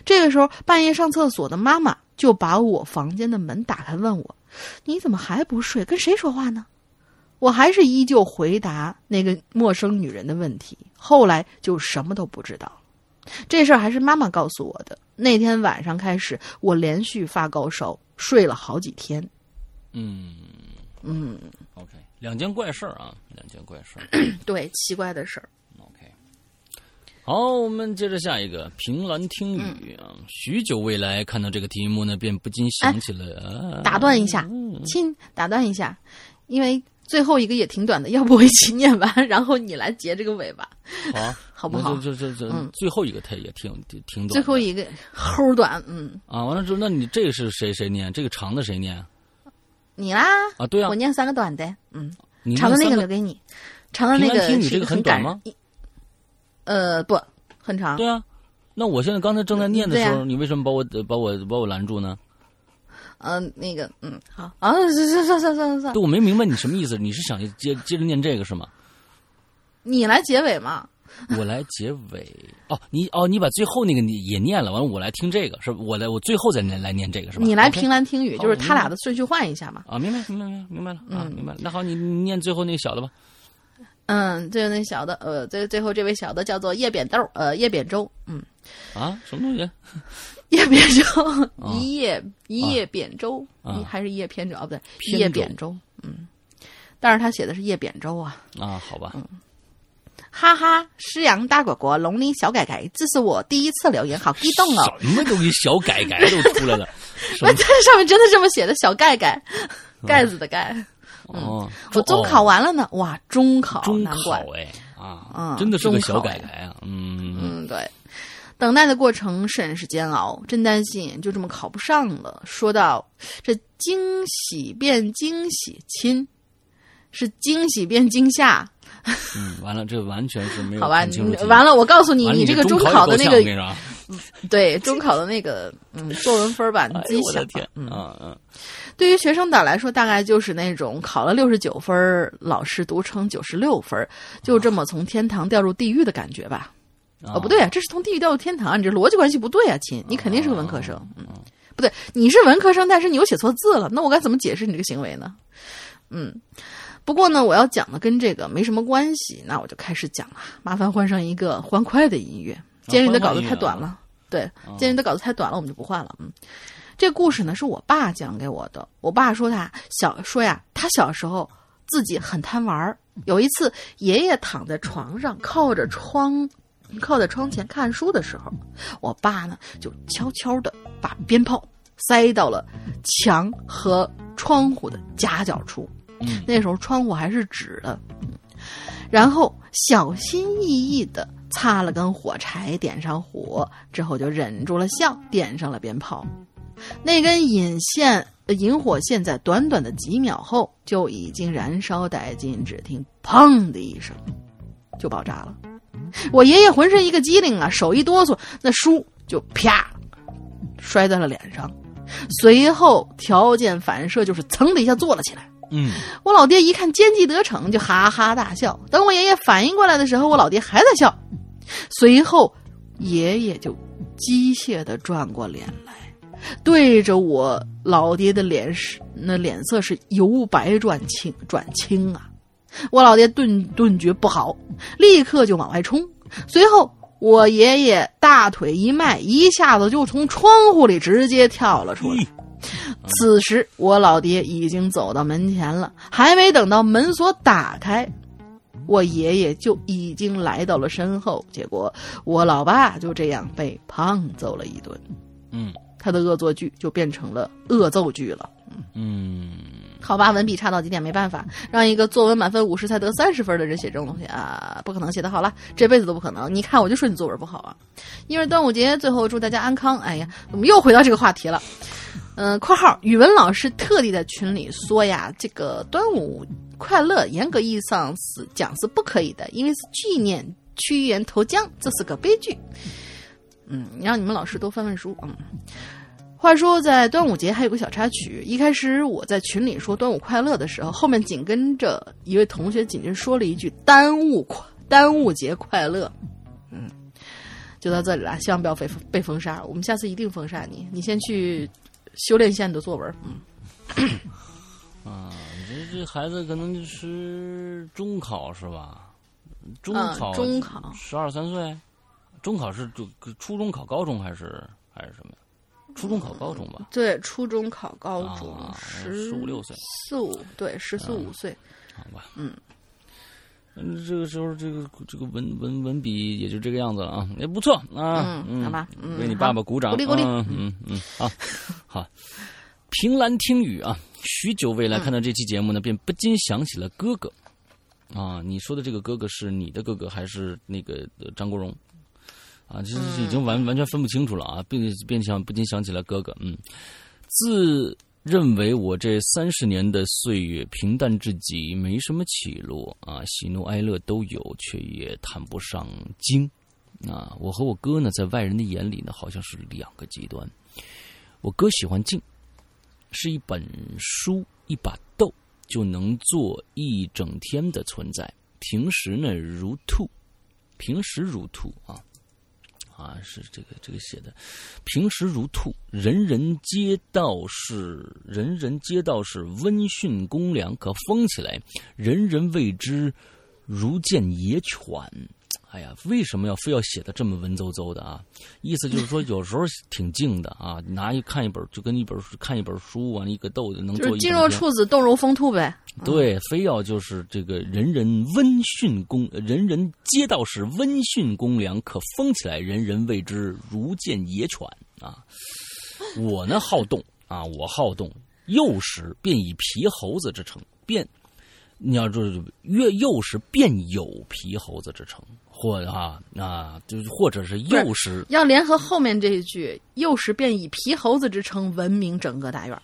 这个时候，半夜上厕所的妈妈就把我房间的门打开，问我：“你怎么还不睡？跟谁说话呢？”我还是依旧回答那个陌生女人的问题。后来就什么都不知道。这事儿还是妈妈告诉我的。那天晚上开始，我连续发高烧，睡了好几天。嗯嗯，OK。两件怪事儿啊，两件怪事儿。对，奇怪的事儿。OK，好，我们接着下一个。凭栏听雨啊，许久未来，看到这个题目呢，便不禁想起了。打断一下，亲，打断一下，因为最后一个也挺短的，要不我一起念完，然后你来结这个尾巴。好，好不好？这这这这，最后一个它也挺挺短。最后一个齁短，嗯。啊，完了之后，那你这个是谁谁念？这个长的谁念？你啦啊，对啊，我念三个短的，嗯，长的那个留给你，长的那个听你这个很短吗？呃，不，很长。对啊，那我现在刚才正在念的时候，你为什么把我把我把我拦住呢？嗯，那个，嗯，好啊，算算算算算算。对，我没明白你什么意思，你是想接接着念这个是吗？你来结尾嘛。我来结尾哦，你哦，你把最后那个你也念了，完了我来听这个，是我来我最后再念来念这个是吧？你来凭栏听雨，就是他俩的顺序换一下嘛。啊，明白明白明白明白了啊，明白了。那好，你念最后那个小的吧。嗯，最后那小的，呃，最最后这位小的叫做叶扁豆，呃，叶扁舟，嗯。啊，什么东西？叶扁舟，一叶一叶扁舟，还是一叶扁舟？哦，不对，叶扁舟，嗯。但是他写的是叶扁舟啊。啊，好吧。嗯。哈哈，诗阳大果果，龙鳞小改改，这是我第一次留言，好激动哦！什么东西小改改都出来了？我在上面真的这么写的，小盖盖，盖子的盖。哦，我中考完了呢，哇，中考，中考哎啊，真的是个小改改啊，嗯嗯，对，等待的过程甚是煎熬，真担心就这么考不上了。说到这惊喜变惊喜，亲。是惊喜变惊吓。嗯，完了，这完全是没有好吧？你完了，我告诉你，你这个中考的那个，嗯，对，中考的那个，嗯，作文分吧，你自己想。嗯嗯。对于学生党来说，大概就是那种考了六十九分，老师读成九十六分，就这么从天堂掉入地狱的感觉吧？哦，不对啊，这是从地狱掉入天堂，你这逻辑关系不对啊，亲，你肯定是个文科生。嗯，不对，你是文科生，但是你又写错字了，那我该怎么解释你这个行为呢？嗯，不过呢，我要讲的跟这个没什么关系，那我就开始讲了。麻烦换上一个欢快的音乐。鉴于你的稿子太短了，对，鉴于你的稿子太短了，我们就不换了。嗯。这故事呢是我爸讲给我的。我爸说他小说呀，他小时候自己很贪玩儿。有一次，爷爷躺在床上，靠着窗，靠在窗前看书的时候，我爸呢就悄悄的把鞭炮塞到了墙和窗户的夹角处。那时候窗户还是纸的，然后小心翼翼的擦了根火柴，点上火之后，就忍住了笑，点上了鞭炮。那根引线、引火线在短短的几秒后就已经燃烧殆尽，只听“砰”的一声，就爆炸了。我爷爷浑身一个机灵啊，手一哆嗦，那书就啪摔在了脸上，随后条件反射就是噌的一下坐了起来。嗯，我老爹一看奸计得逞，就哈哈大笑。等我爷爷反应过来的时候，我老爹还在笑。随后，爷爷就机械的转过脸来。对着我老爹的脸是那脸色是由白转青转青啊！我老爹顿顿觉不好，立刻就往外冲。随后我爷爷大腿一迈，一下子就从窗户里直接跳了出来。此时我老爹已经走到门前了，还没等到门锁打开，我爷爷就已经来到了身后。结果我老爸就这样被胖揍了一顿。嗯。他的恶作剧就变成了恶揍剧了。嗯，好吧，文笔差到极点，没办法，让一个作文满分五十才得三十分的人写这种东西啊，不可能写得好了，这辈子都不可能。你看，我就说你作文不好啊。因为端午节，最后祝大家安康。哎呀，怎么又回到这个话题了。嗯，括号语文老师特地在群里说呀，这个端午快乐，严格意义上是讲是不可以的，因为是纪念屈原投江，这是个悲剧。嗯，你让你们老师多翻翻书。嗯，话说在端午节还有个小插曲。一开始我在群里说端午快乐的时候，后面紧跟着一位同学紧接着说了一句“耽误快端午节快乐”。嗯，就到这里了，希望不要被被封杀。我们下次一定封杀你。你先去修炼一下你的作文。嗯，啊，这这孩子可能就是中考是吧？中考，中考，十二三岁。中考是就初中考高中还是还是什么呀？初中考高中吧。对，初中考高中，十五六岁，四五对，十四五岁。好吧。嗯。嗯，这个时候这个这个文文文笔也就这个样子了啊，也不错啊。嗯，好吧。为你爸爸鼓掌，鼓励鼓励。嗯嗯，好，好。凭栏听雨啊，许久未来看到这期节目呢，便不禁想起了哥哥。啊，你说的这个哥哥是你的哥哥还是那个张国荣？啊，就是已经完完全分不清楚了啊，并并想不禁想起了哥哥，嗯，自认为我这三十年的岁月平淡至极，没什么起落啊，喜怒哀乐都有，却也谈不上精啊。我和我哥呢，在外人的眼里呢，好像是两个极端。我哥喜欢静，是一本书一把豆就能做一整天的存在，平时呢如兔，平时如兔啊。啊，是这个这个写的，平时如兔，人人皆道是，人人皆道是温驯公良，可疯起来，人人为之如见野犬。哎呀，为什么要非要写的这么文绉绉的啊？意思就是说，有时候挺静的啊，拿一看一本，就跟一本看一本书完一个豆子能做。静若处子，动如疯兔呗。对，非要就是这个人人温驯公，人人皆道是温驯公良，可疯起来，人人为之如见野犬啊。我呢好动啊，我好动，幼时便以皮猴子之称，便你要是越幼时便有皮猴子之称。或啊啊，就或者是幼时要联合后面这一句，幼时便以皮猴子之称闻名整个大院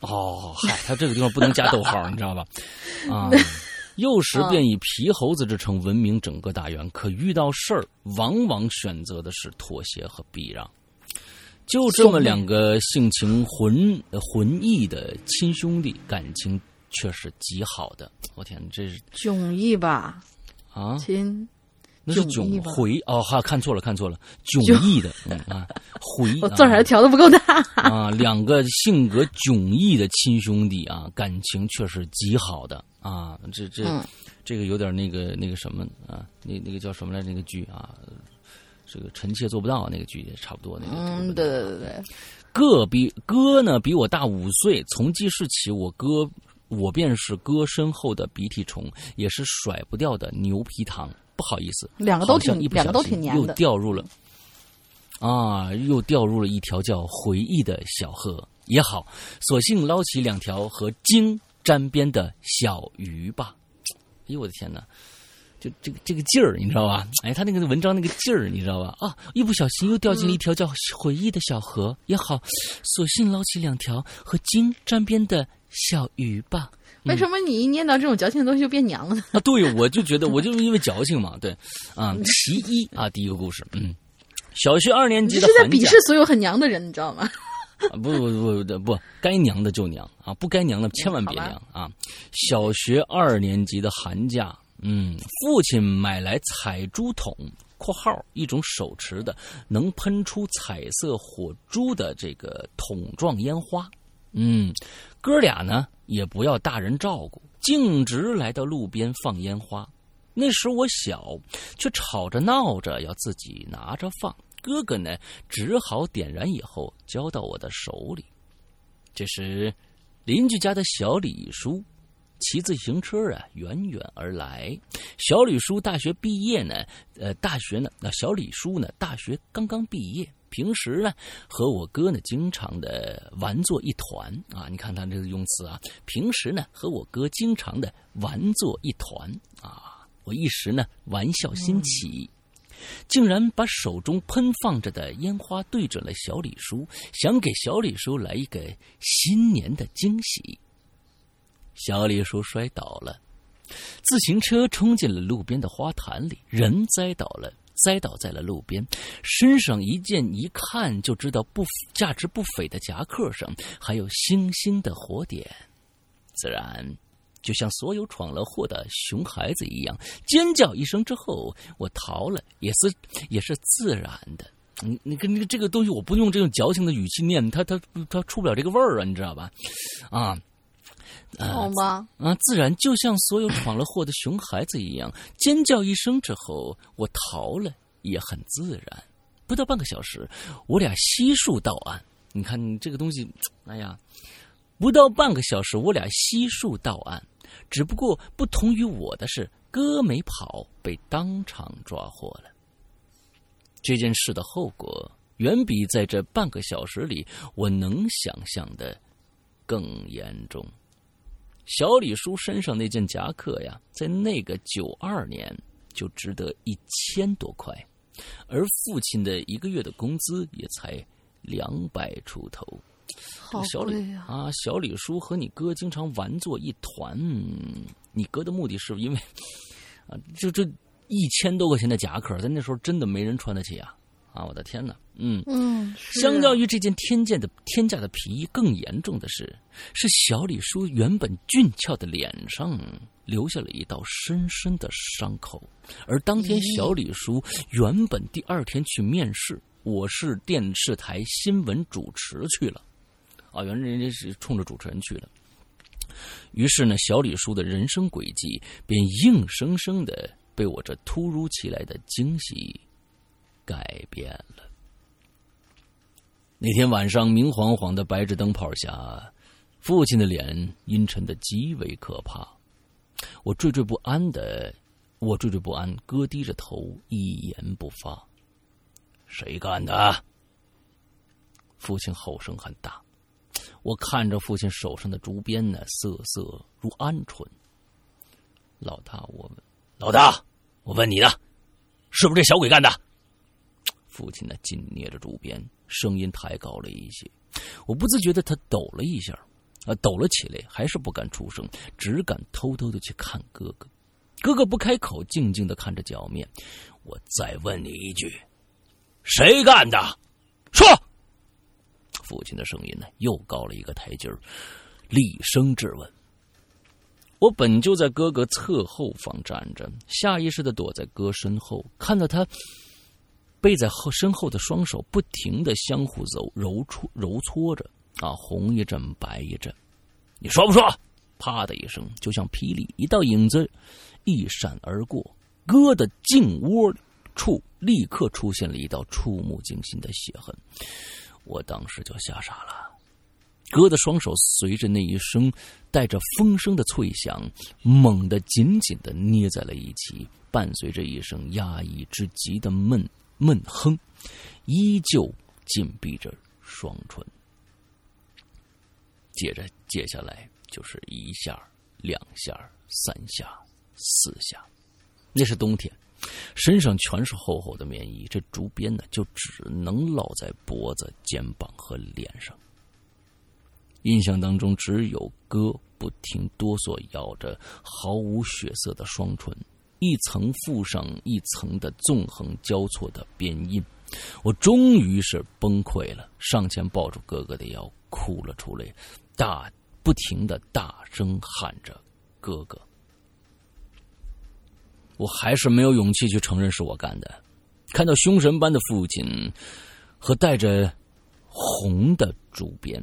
哦，嗨，他这个地方不能加逗号，你知道吧？啊，幼时便以皮猴子之称闻名整个大院，可遇到事儿，往往选择的是妥协和避让。就这么两个性情浑浑异的亲兄弟，感情却是极好的。我天，这是迥异吧？啊，亲。那是迥回哦，哈，看错了，看错了，迥异的啊，回 我字还调的不够大啊。两个性格迥异的亲兄弟啊，感情却是极好的啊。这这这个有点那个那个什么啊，那那个叫什么来？那个剧啊，这个臣妾做不到那个剧也差不多那个。嗯，对对对对。哥比哥呢比我大五岁，从记事起，我哥我便是哥身后的鼻涕虫，也是甩不掉的牛皮糖。不好意思，两个都挺，两个都挺黏的，又掉入了啊，又掉入了一条叫回忆的小河也好，索性捞起两条和鲸沾边的小鱼吧。哎呦我的天哪，就这个这个劲儿，你知道吧？哎，他那个文章那个劲儿，你知道吧？啊，一不小心又掉进了一条叫回忆的小河也好，索性捞起两条和鲸沾边的小鱼吧。为什么你一念到这种矫情的东西就变娘了呢？啊，对，我就觉得我就是因为矫情嘛，对，啊，其一啊，第一个故事，嗯，小学二年级的是在鄙视所有很娘的人，你知道吗？啊，不不不不，该娘的就娘啊，不该娘的千万别娘啊！小学二年级的寒假，嗯，父亲买来彩珠桶（括号一种手持的能喷出彩色火珠的这个桶状烟花），嗯，哥俩呢？也不要大人照顾，径直来到路边放烟花。那时我小，却吵着闹着要自己拿着放。哥哥呢，只好点燃以后交到我的手里。这时，邻居家的小李叔骑自行车啊，远远而来。小李叔大学毕业呢，呃，大学呢，那小李叔呢，大学刚刚毕业。平时呢，和我哥呢，经常的玩作一团啊！你看他这个用词啊，平时呢，和我哥经常的玩作一团啊！我一时呢，玩笑心起，竟然把手中喷放着的烟花对准了小李叔，想给小李叔来一个新年的惊喜。小李叔摔倒了，自行车冲进了路边的花坛里，人栽倒了。栽倒在了路边，身上一件一看就知道不价值不菲的夹克上还有星星的火点，自然就像所有闯了祸的熊孩子一样，尖叫一声之后，我逃了，也是 也是自然的。你你跟这个东西，我不用这种矫情的语气念，他他他出不了这个味儿啊，你知道吧？啊。好吧，啊，自然就像所有闯了祸的熊孩子一样，尖叫一声之后，我逃了，也很自然。不到半个小时，我俩悉数到岸。你看这个东西，哎呀，不到半个小时，我俩悉数到岸。只不过不同于我的是，哥没跑，被当场抓获了。这件事的后果，远比在这半个小时里我能想象的更严重。小李叔身上那件夹克呀，在那个九二年就值得一千多块，而父亲的一个月的工资也才两百出头。小李啊，小李叔和你哥经常玩作一团。你哥的目的是因为啊，就这一千多块钱的夹克，在那时候真的没人穿得起啊。啊，我的天哪！嗯嗯，相较于这件天价的天价的皮衣，更严重的是，是小李叔原本俊俏的脸上留下了一道深深的伤口。而当天小李叔原本第二天去面试，我是电视台新闻主持去了，啊，原来人家是冲着主持人去了。于是呢，小李叔的人生轨迹便硬生生的被我这突如其来的惊喜。改变了。那天晚上，明晃晃的白炽灯泡下，父亲的脸阴沉的极为可怕。我惴惴不安的，我惴惴不安，哥低着头，一言不发。谁干的？父亲吼声很大。我看着父亲手上的竹鞭呢，瑟瑟如鹌鹑。老大，我问老大，我问你呢，是不是这小鬼干的？父亲呢，紧捏着竹鞭，声音抬高了一些。我不自觉的，他抖了一下。啊，抖了起来，还是不敢出声，只敢偷偷的去看哥哥。哥哥不开口，静静的看着脚面。我再问你一句，谁干的？说。父亲的声音呢，又高了一个台阶儿，厉声质问。我本就在哥哥侧后方站着，下意识的躲在哥身后，看到他背在后身后的双手不停的相互揉揉搓揉搓着，啊，红一阵白一阵。你说不说？啪的一声，就像霹雳，一道影子一闪而过，哥的颈窝处立刻出现了一道触目惊心的血痕。我当时就吓傻了，哥的双手随着那一声带着风声的脆响，猛地紧紧的捏在了一起，伴随着一声压抑之极的闷闷哼，依旧紧闭着双唇。接着，接下来就是一下、两下、三下、四下，那是冬天。身上全是厚厚的棉衣，这竹鞭呢，就只能落在脖子、肩膀和脸上。印象当中，只有哥不停哆嗦，咬着毫无血色的双唇，一层附上一层的纵横交错的边印。我终于是崩溃了，上前抱住哥哥的腰，哭了出来，大不停的大声喊着：“哥哥。”我还是没有勇气去承认是我干的。看到凶神般的父亲和带着红的竹鞭，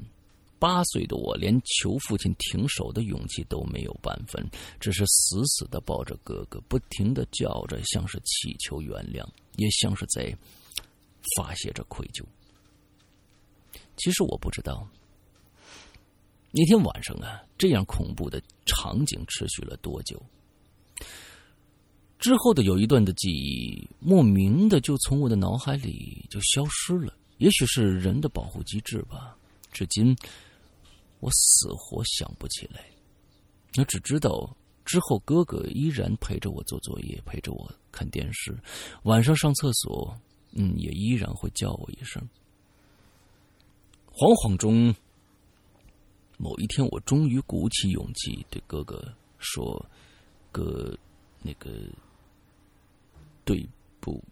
八岁的我连求父亲停手的勇气都没有半分，只是死死的抱着哥哥，不停的叫着，像是祈求原谅，也像是在发泄着愧疚。其实我不知道，那天晚上啊，这样恐怖的场景持续了多久。之后的有一段的记忆，莫名的就从我的脑海里就消失了。也许是人的保护机制吧。至今，我死活想不起来。我只知道之后哥哥依然陪着我做作业，陪着我看电视。晚上上厕所，嗯，也依然会叫我一声。惶惶中，某一天，我终于鼓起勇气对哥哥说：“哥，那个。”对不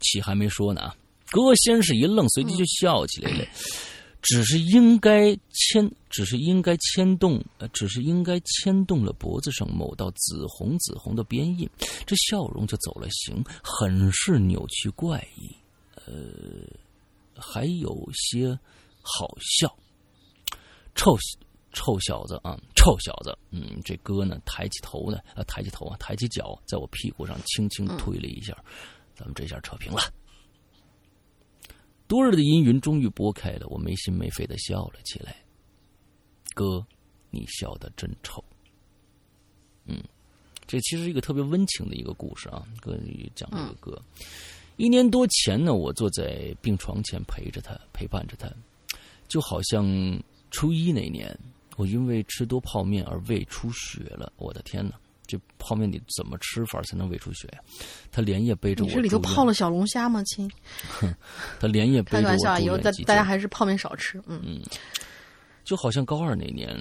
起，还没说呢啊！哥先是一愣，随即就笑起来了。只是应该牵，只是应该牵动，呃，只是应该牵动了脖子上某道紫红紫红的边印，这笑容就走了形，很是扭曲怪异，呃，还有些好笑，臭。臭小子啊，臭小子！嗯，这哥呢，抬起头呢，啊，抬起头啊，抬起脚，在我屁股上轻轻推了一下，咱们这下扯平了。多日的阴云终于拨开了，我没心没肺的笑了起来。哥，你笑的真丑。嗯，这其实一个特别温情的一个故事啊。哥讲这个歌，一年多前呢，我坐在病床前陪着他，陪伴着他，就好像初一那年。我因为吃多泡面而胃出血了，我的天哪！这泡面你怎么吃法才能胃出血呀？他连夜背着我。这里头泡了小龙虾吗，亲？他连夜 背着我。开玩笑，以后大大家还是泡面少吃。嗯嗯。就好像高二那年，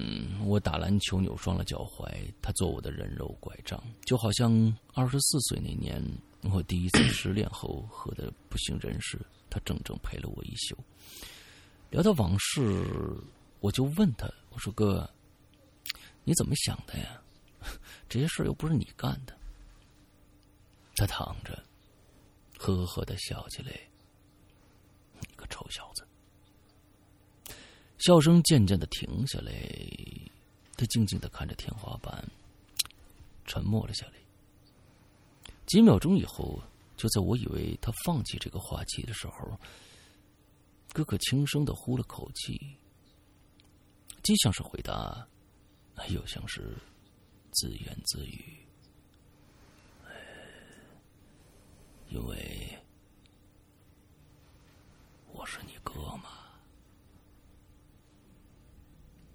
我打篮球扭伤了脚踝，他做我的人肉拐杖；就好像二十四岁那年，我第一次失恋后喝的不省人事，他整整陪了我一宿。聊到往事，我就问他。我说哥，你怎么想的呀？这些事又不是你干的。他躺着，呵呵的笑起来。你个臭小子！笑声渐渐的停下来，他静静的看着天花板，沉默了下来。几秒钟以后，就在我以为他放弃这个话题的时候，哥哥轻声的呼了口气。既像是回答，又像是自言自语。因为我是你哥嘛。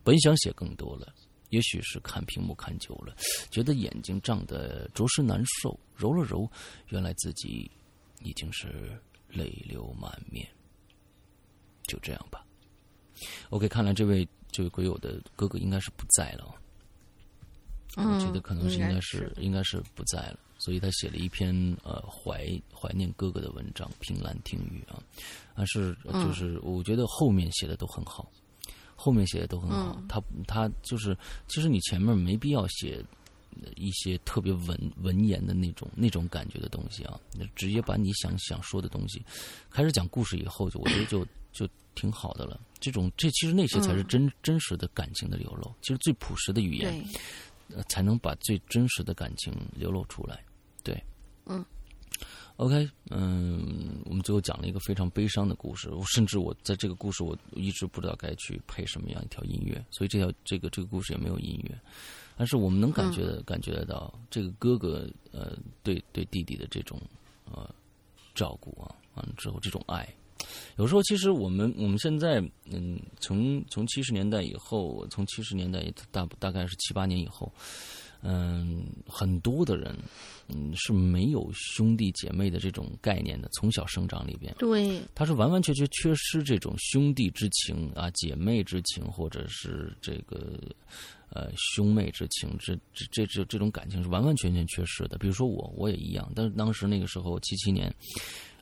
本想写更多了，也许是看屏幕看久了，觉得眼睛胀得着实难受。揉了揉，原来自己已经是泪流满面。就这样吧。OK，看来这位。这位鬼友的哥哥应该是不在了。我觉得可能是应该是应该是不在了，所以他写了一篇呃怀怀念哥哥的文章《凭栏听雨》啊，但是就是我觉得后面写的都很好，后面写的都很好。他他就是其实你前面没必要写一些特别文文言的那种那种感觉的东西啊，直接把你想想说的东西开始讲故事以后，就我觉得就就挺好的了。这种这其实那些才是真真实的感情的流露，其实最朴实的语言。才能把最真实的感情流露出来，对，嗯，OK，嗯，我们最后讲了一个非常悲伤的故事，甚至我在这个故事我一直不知道该去配什么样一条音乐，所以这条这个这个故事也没有音乐，但是我们能感觉的感觉得到这个哥哥呃对对弟弟的这种呃照顾啊，完了之后这种爱。有时候，其实我们我们现在，嗯，从从七十年代以后，从七十年代大大概是七八年以后，嗯，很多的人，嗯，是没有兄弟姐妹的这种概念的。从小生长里边，对，他是完完全全缺失这种兄弟之情啊，姐妹之情，或者是这个呃兄妹之情，这这这这这种感情是完完全全缺失的。比如说我，我也一样，但是当时那个时候七七年。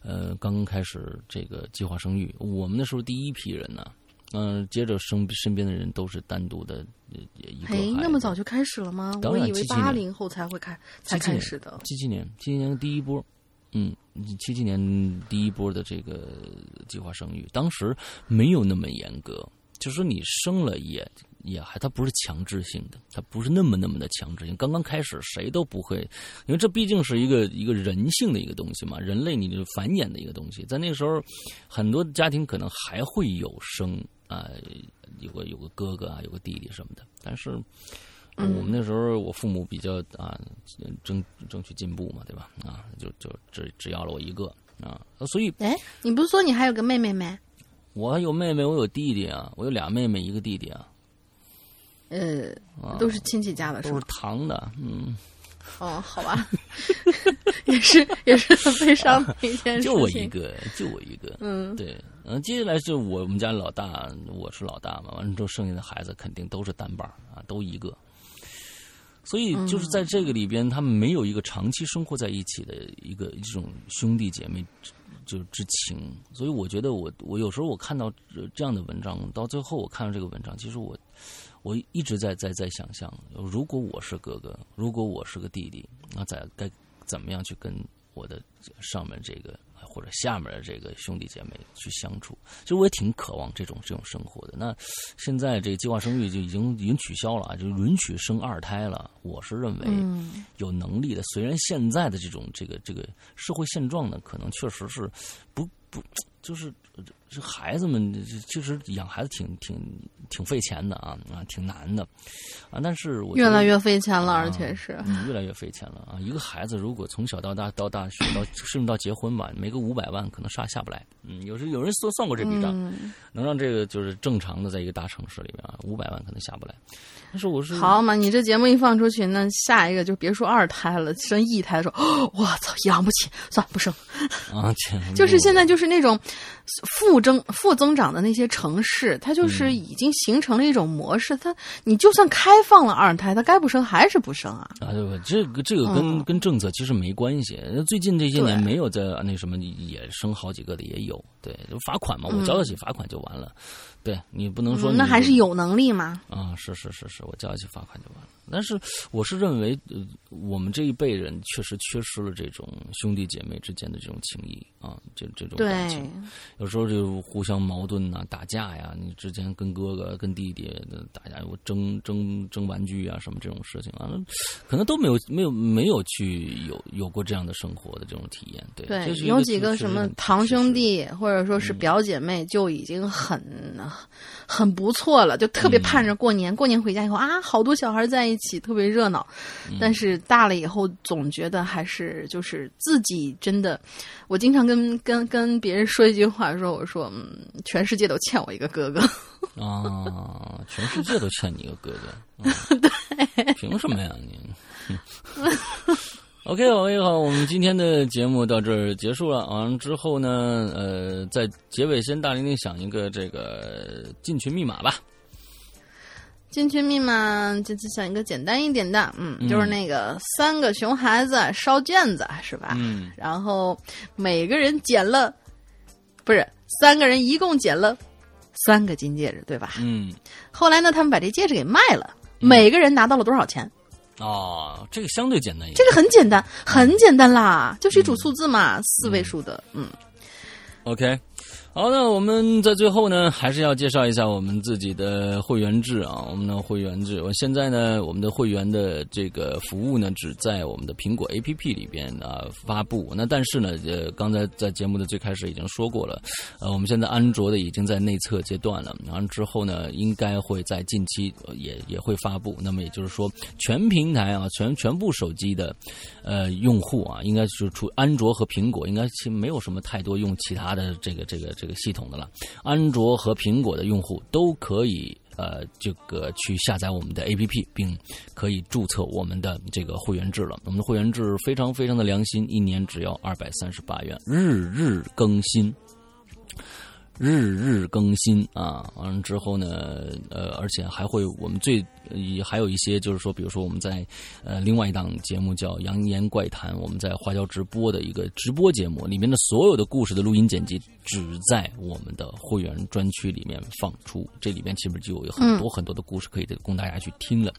呃，刚刚开始这个计划生育，我们那时候第一批人呢，嗯，接着身身边的人都是单独的一个。哎，那么早就开始了吗？我以为八零后才会开才开始的。七七年，七七年的第一波，嗯，七七年第一波的这个计划生育，当时没有那么严格，就是说你生了也。也还，它不是强制性的，它不是那么那么的强制性。刚刚开始，谁都不会，因为这毕竟是一个一个人性的一个东西嘛，人类你就繁衍的一个东西。在那个时候，很多家庭可能还会有生啊，有个有个哥哥啊，有个弟弟什么的。但是我们那时候，我父母比较啊争争取进步嘛，对吧？啊，就就只只要了我一个啊，所以哎，你不是说你还有个妹妹吗？我有妹妹，我有弟弟啊，我有俩妹妹，一个弟弟啊。呃，都是亲戚家的，都是堂的，嗯。哦，好吧，也是也是很悲伤的一件事情。就我一个，就我一个，嗯，对，嗯，接下来是我们家老大，我是老大嘛，完了之后剩下的孩子肯定都是单伴啊，都一个。所以就是在这个里边，他们没有一个长期生活在一起的一个这种兄弟姐妹就之情。所以我觉得，我我有时候我看到这样的文章，到最后我看到这个文章，其实我。我一直在在在想象，如果我是哥哥，如果我是个弟弟，那在该怎么样去跟我的上面这个或者下面的这个兄弟姐妹去相处？其实我也挺渴望这种这种生活的。那现在这个计划生育就已经已经取消了，就允许生二胎了。我是认为有能力的，虽然现在的这种这个这个社会现状呢，可能确实是不不就是。这孩子们其实养孩子挺挺挺费钱的啊啊，挺难的啊。但是我越来越费钱了，而且是越来越费钱了啊。一个孩子如果从小到大到大学到甚至到结婚吧，没个五百万可能下下不来。嗯，有时有人算算过这笔账，能让这个就是正常的在一个大城市里面啊，五百万可能下不来。但是我是好嘛，你这节目一放出去，那下一个就别说二胎了，生一胎的时候，我操，养不起，算了，不生啊。就是现在就是那种负。增负增长的那些城市，它就是已经形成了一种模式。它你就算开放了二胎，它该不生还是不生啊？啊，对这个这个跟跟政策其实没关系。最近这些年没有在那什么也生好几个的也有，对，就罚款嘛，我交得起罚款就完了。对你不能说那还是有能力吗？啊，是是是是，我交得起罚款就完了。但是我是认为，呃，我们这一辈人确实缺失了这种兄弟姐妹之间的这种情谊啊，这这种感情。有时候就互相矛盾呐，打架呀。你之前跟哥哥、跟弟弟打架，我争争争玩具啊，什么这种事情啊，可能都没有没有没有去有有过这样的生活的这种体验。对，对，有几个什么堂兄弟或者说是表姐妹就已经很很不错了，就特别盼着过年。过年回家以后啊，好多小孩在一起，特别热闹。但是大了以后，总觉得还是就是自己真的。我经常跟跟跟别人说一句话，说我说嗯，全世界都欠我一个哥哥。啊，全世界都欠你一个哥哥。对，凭什么呀你？OK，各位好，我们今天的节目到这儿结束了。完了之后呢，呃，在结尾先大玲玲想一个这个进群密码吧。进群密码就就想一个简单一点的，嗯，就是那个三个熊孩子烧卷子是吧？嗯，然后每个人捡了，不是三个人一共捡了三个金戒指，对吧？嗯，后来呢，他们把这戒指给卖了，每个人拿到了多少钱？哦，这个相对简单一点，这个很简单，很简单啦，就是一组数字嘛，四位数的，嗯。OK。好，那我们在最后呢，还是要介绍一下我们自己的会员制啊，我们的会员制。我现在呢，我们的会员的这个服务呢，只在我们的苹果 APP 里边啊发布。那但是呢，呃，刚才在节目的最开始已经说过了，呃，我们现在安卓的已经在内测阶段了，然后之后呢，应该会在近期也也会发布。那么也就是说，全平台啊，全全部手机的呃用户啊，应该是除安卓和苹果，应该其没有什么太多用其他的这个这个。这个系统的了，安卓和苹果的用户都可以呃，这个去下载我们的 APP，并可以注册我们的这个会员制了。我们的会员制非常非常的良心，一年只要二百三十八元，日日更新。日日更新啊，完了之后呢，呃，而且还会我们最也还有一些，就是说，比如说我们在呃另外一档节目叫《扬言怪谈》，我们在花椒直播的一个直播节目里面的所有的故事的录音剪辑，只在我们的会员专区里面放出。这里面其实就有很多很多的故事可以供大家去听了。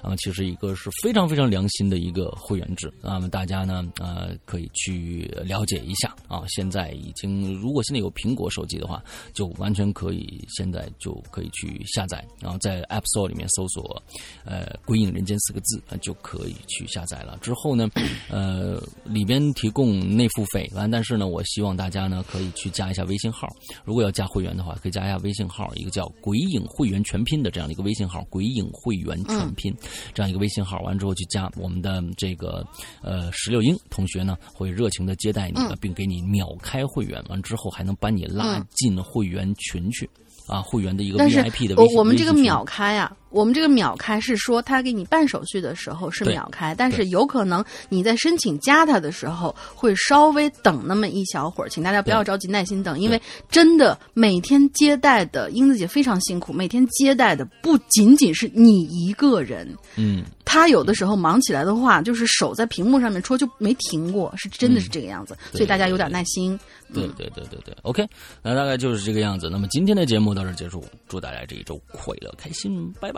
啊，其实一个是非常非常良心的一个会员制，那么大家呢，呃，可以去了解一下啊。现在已经，如果现在有苹果手机的话。就完全可以，现在就可以去下载，然后在 App Store 里面搜索“呃鬼影人间”四个字，就可以去下载了。之后呢，呃，里边提供内付费，完，但是呢，我希望大家呢可以去加一下微信号。如果要加会员的话，可以加一下微信号，一个叫“鬼影会员全拼”的这样的一个微信号，“鬼影会员全拼”这样一个微信号，完之后去加我们的这个呃石榴英同学呢，会热情的接待你，并给你秒开会员，完之后还能把你拉进。会员群去啊，会员的一个 VIP 的，我我们这个秒开啊。我们这个秒开是说，他给你办手续的时候是秒开，但是有可能你在申请加他的时候会稍微等那么一小会儿，请大家不要着急，耐心等，因为真的每天接待的英子姐非常辛苦，每天接待的不仅仅是你一个人，嗯，他有的时候忙起来的话，就是手在屏幕上面戳就没停过，是真的是这个样子，所以大家有点耐心。对对对对对，OK，那大概就是这个样子。那么今天的节目到这结束，祝大家这一周快乐开心，拜拜。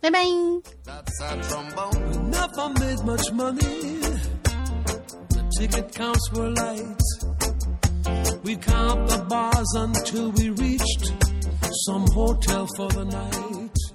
拜拜。Never made much money. The ticket counts were light. We count the bars until we reached some hotel for the night.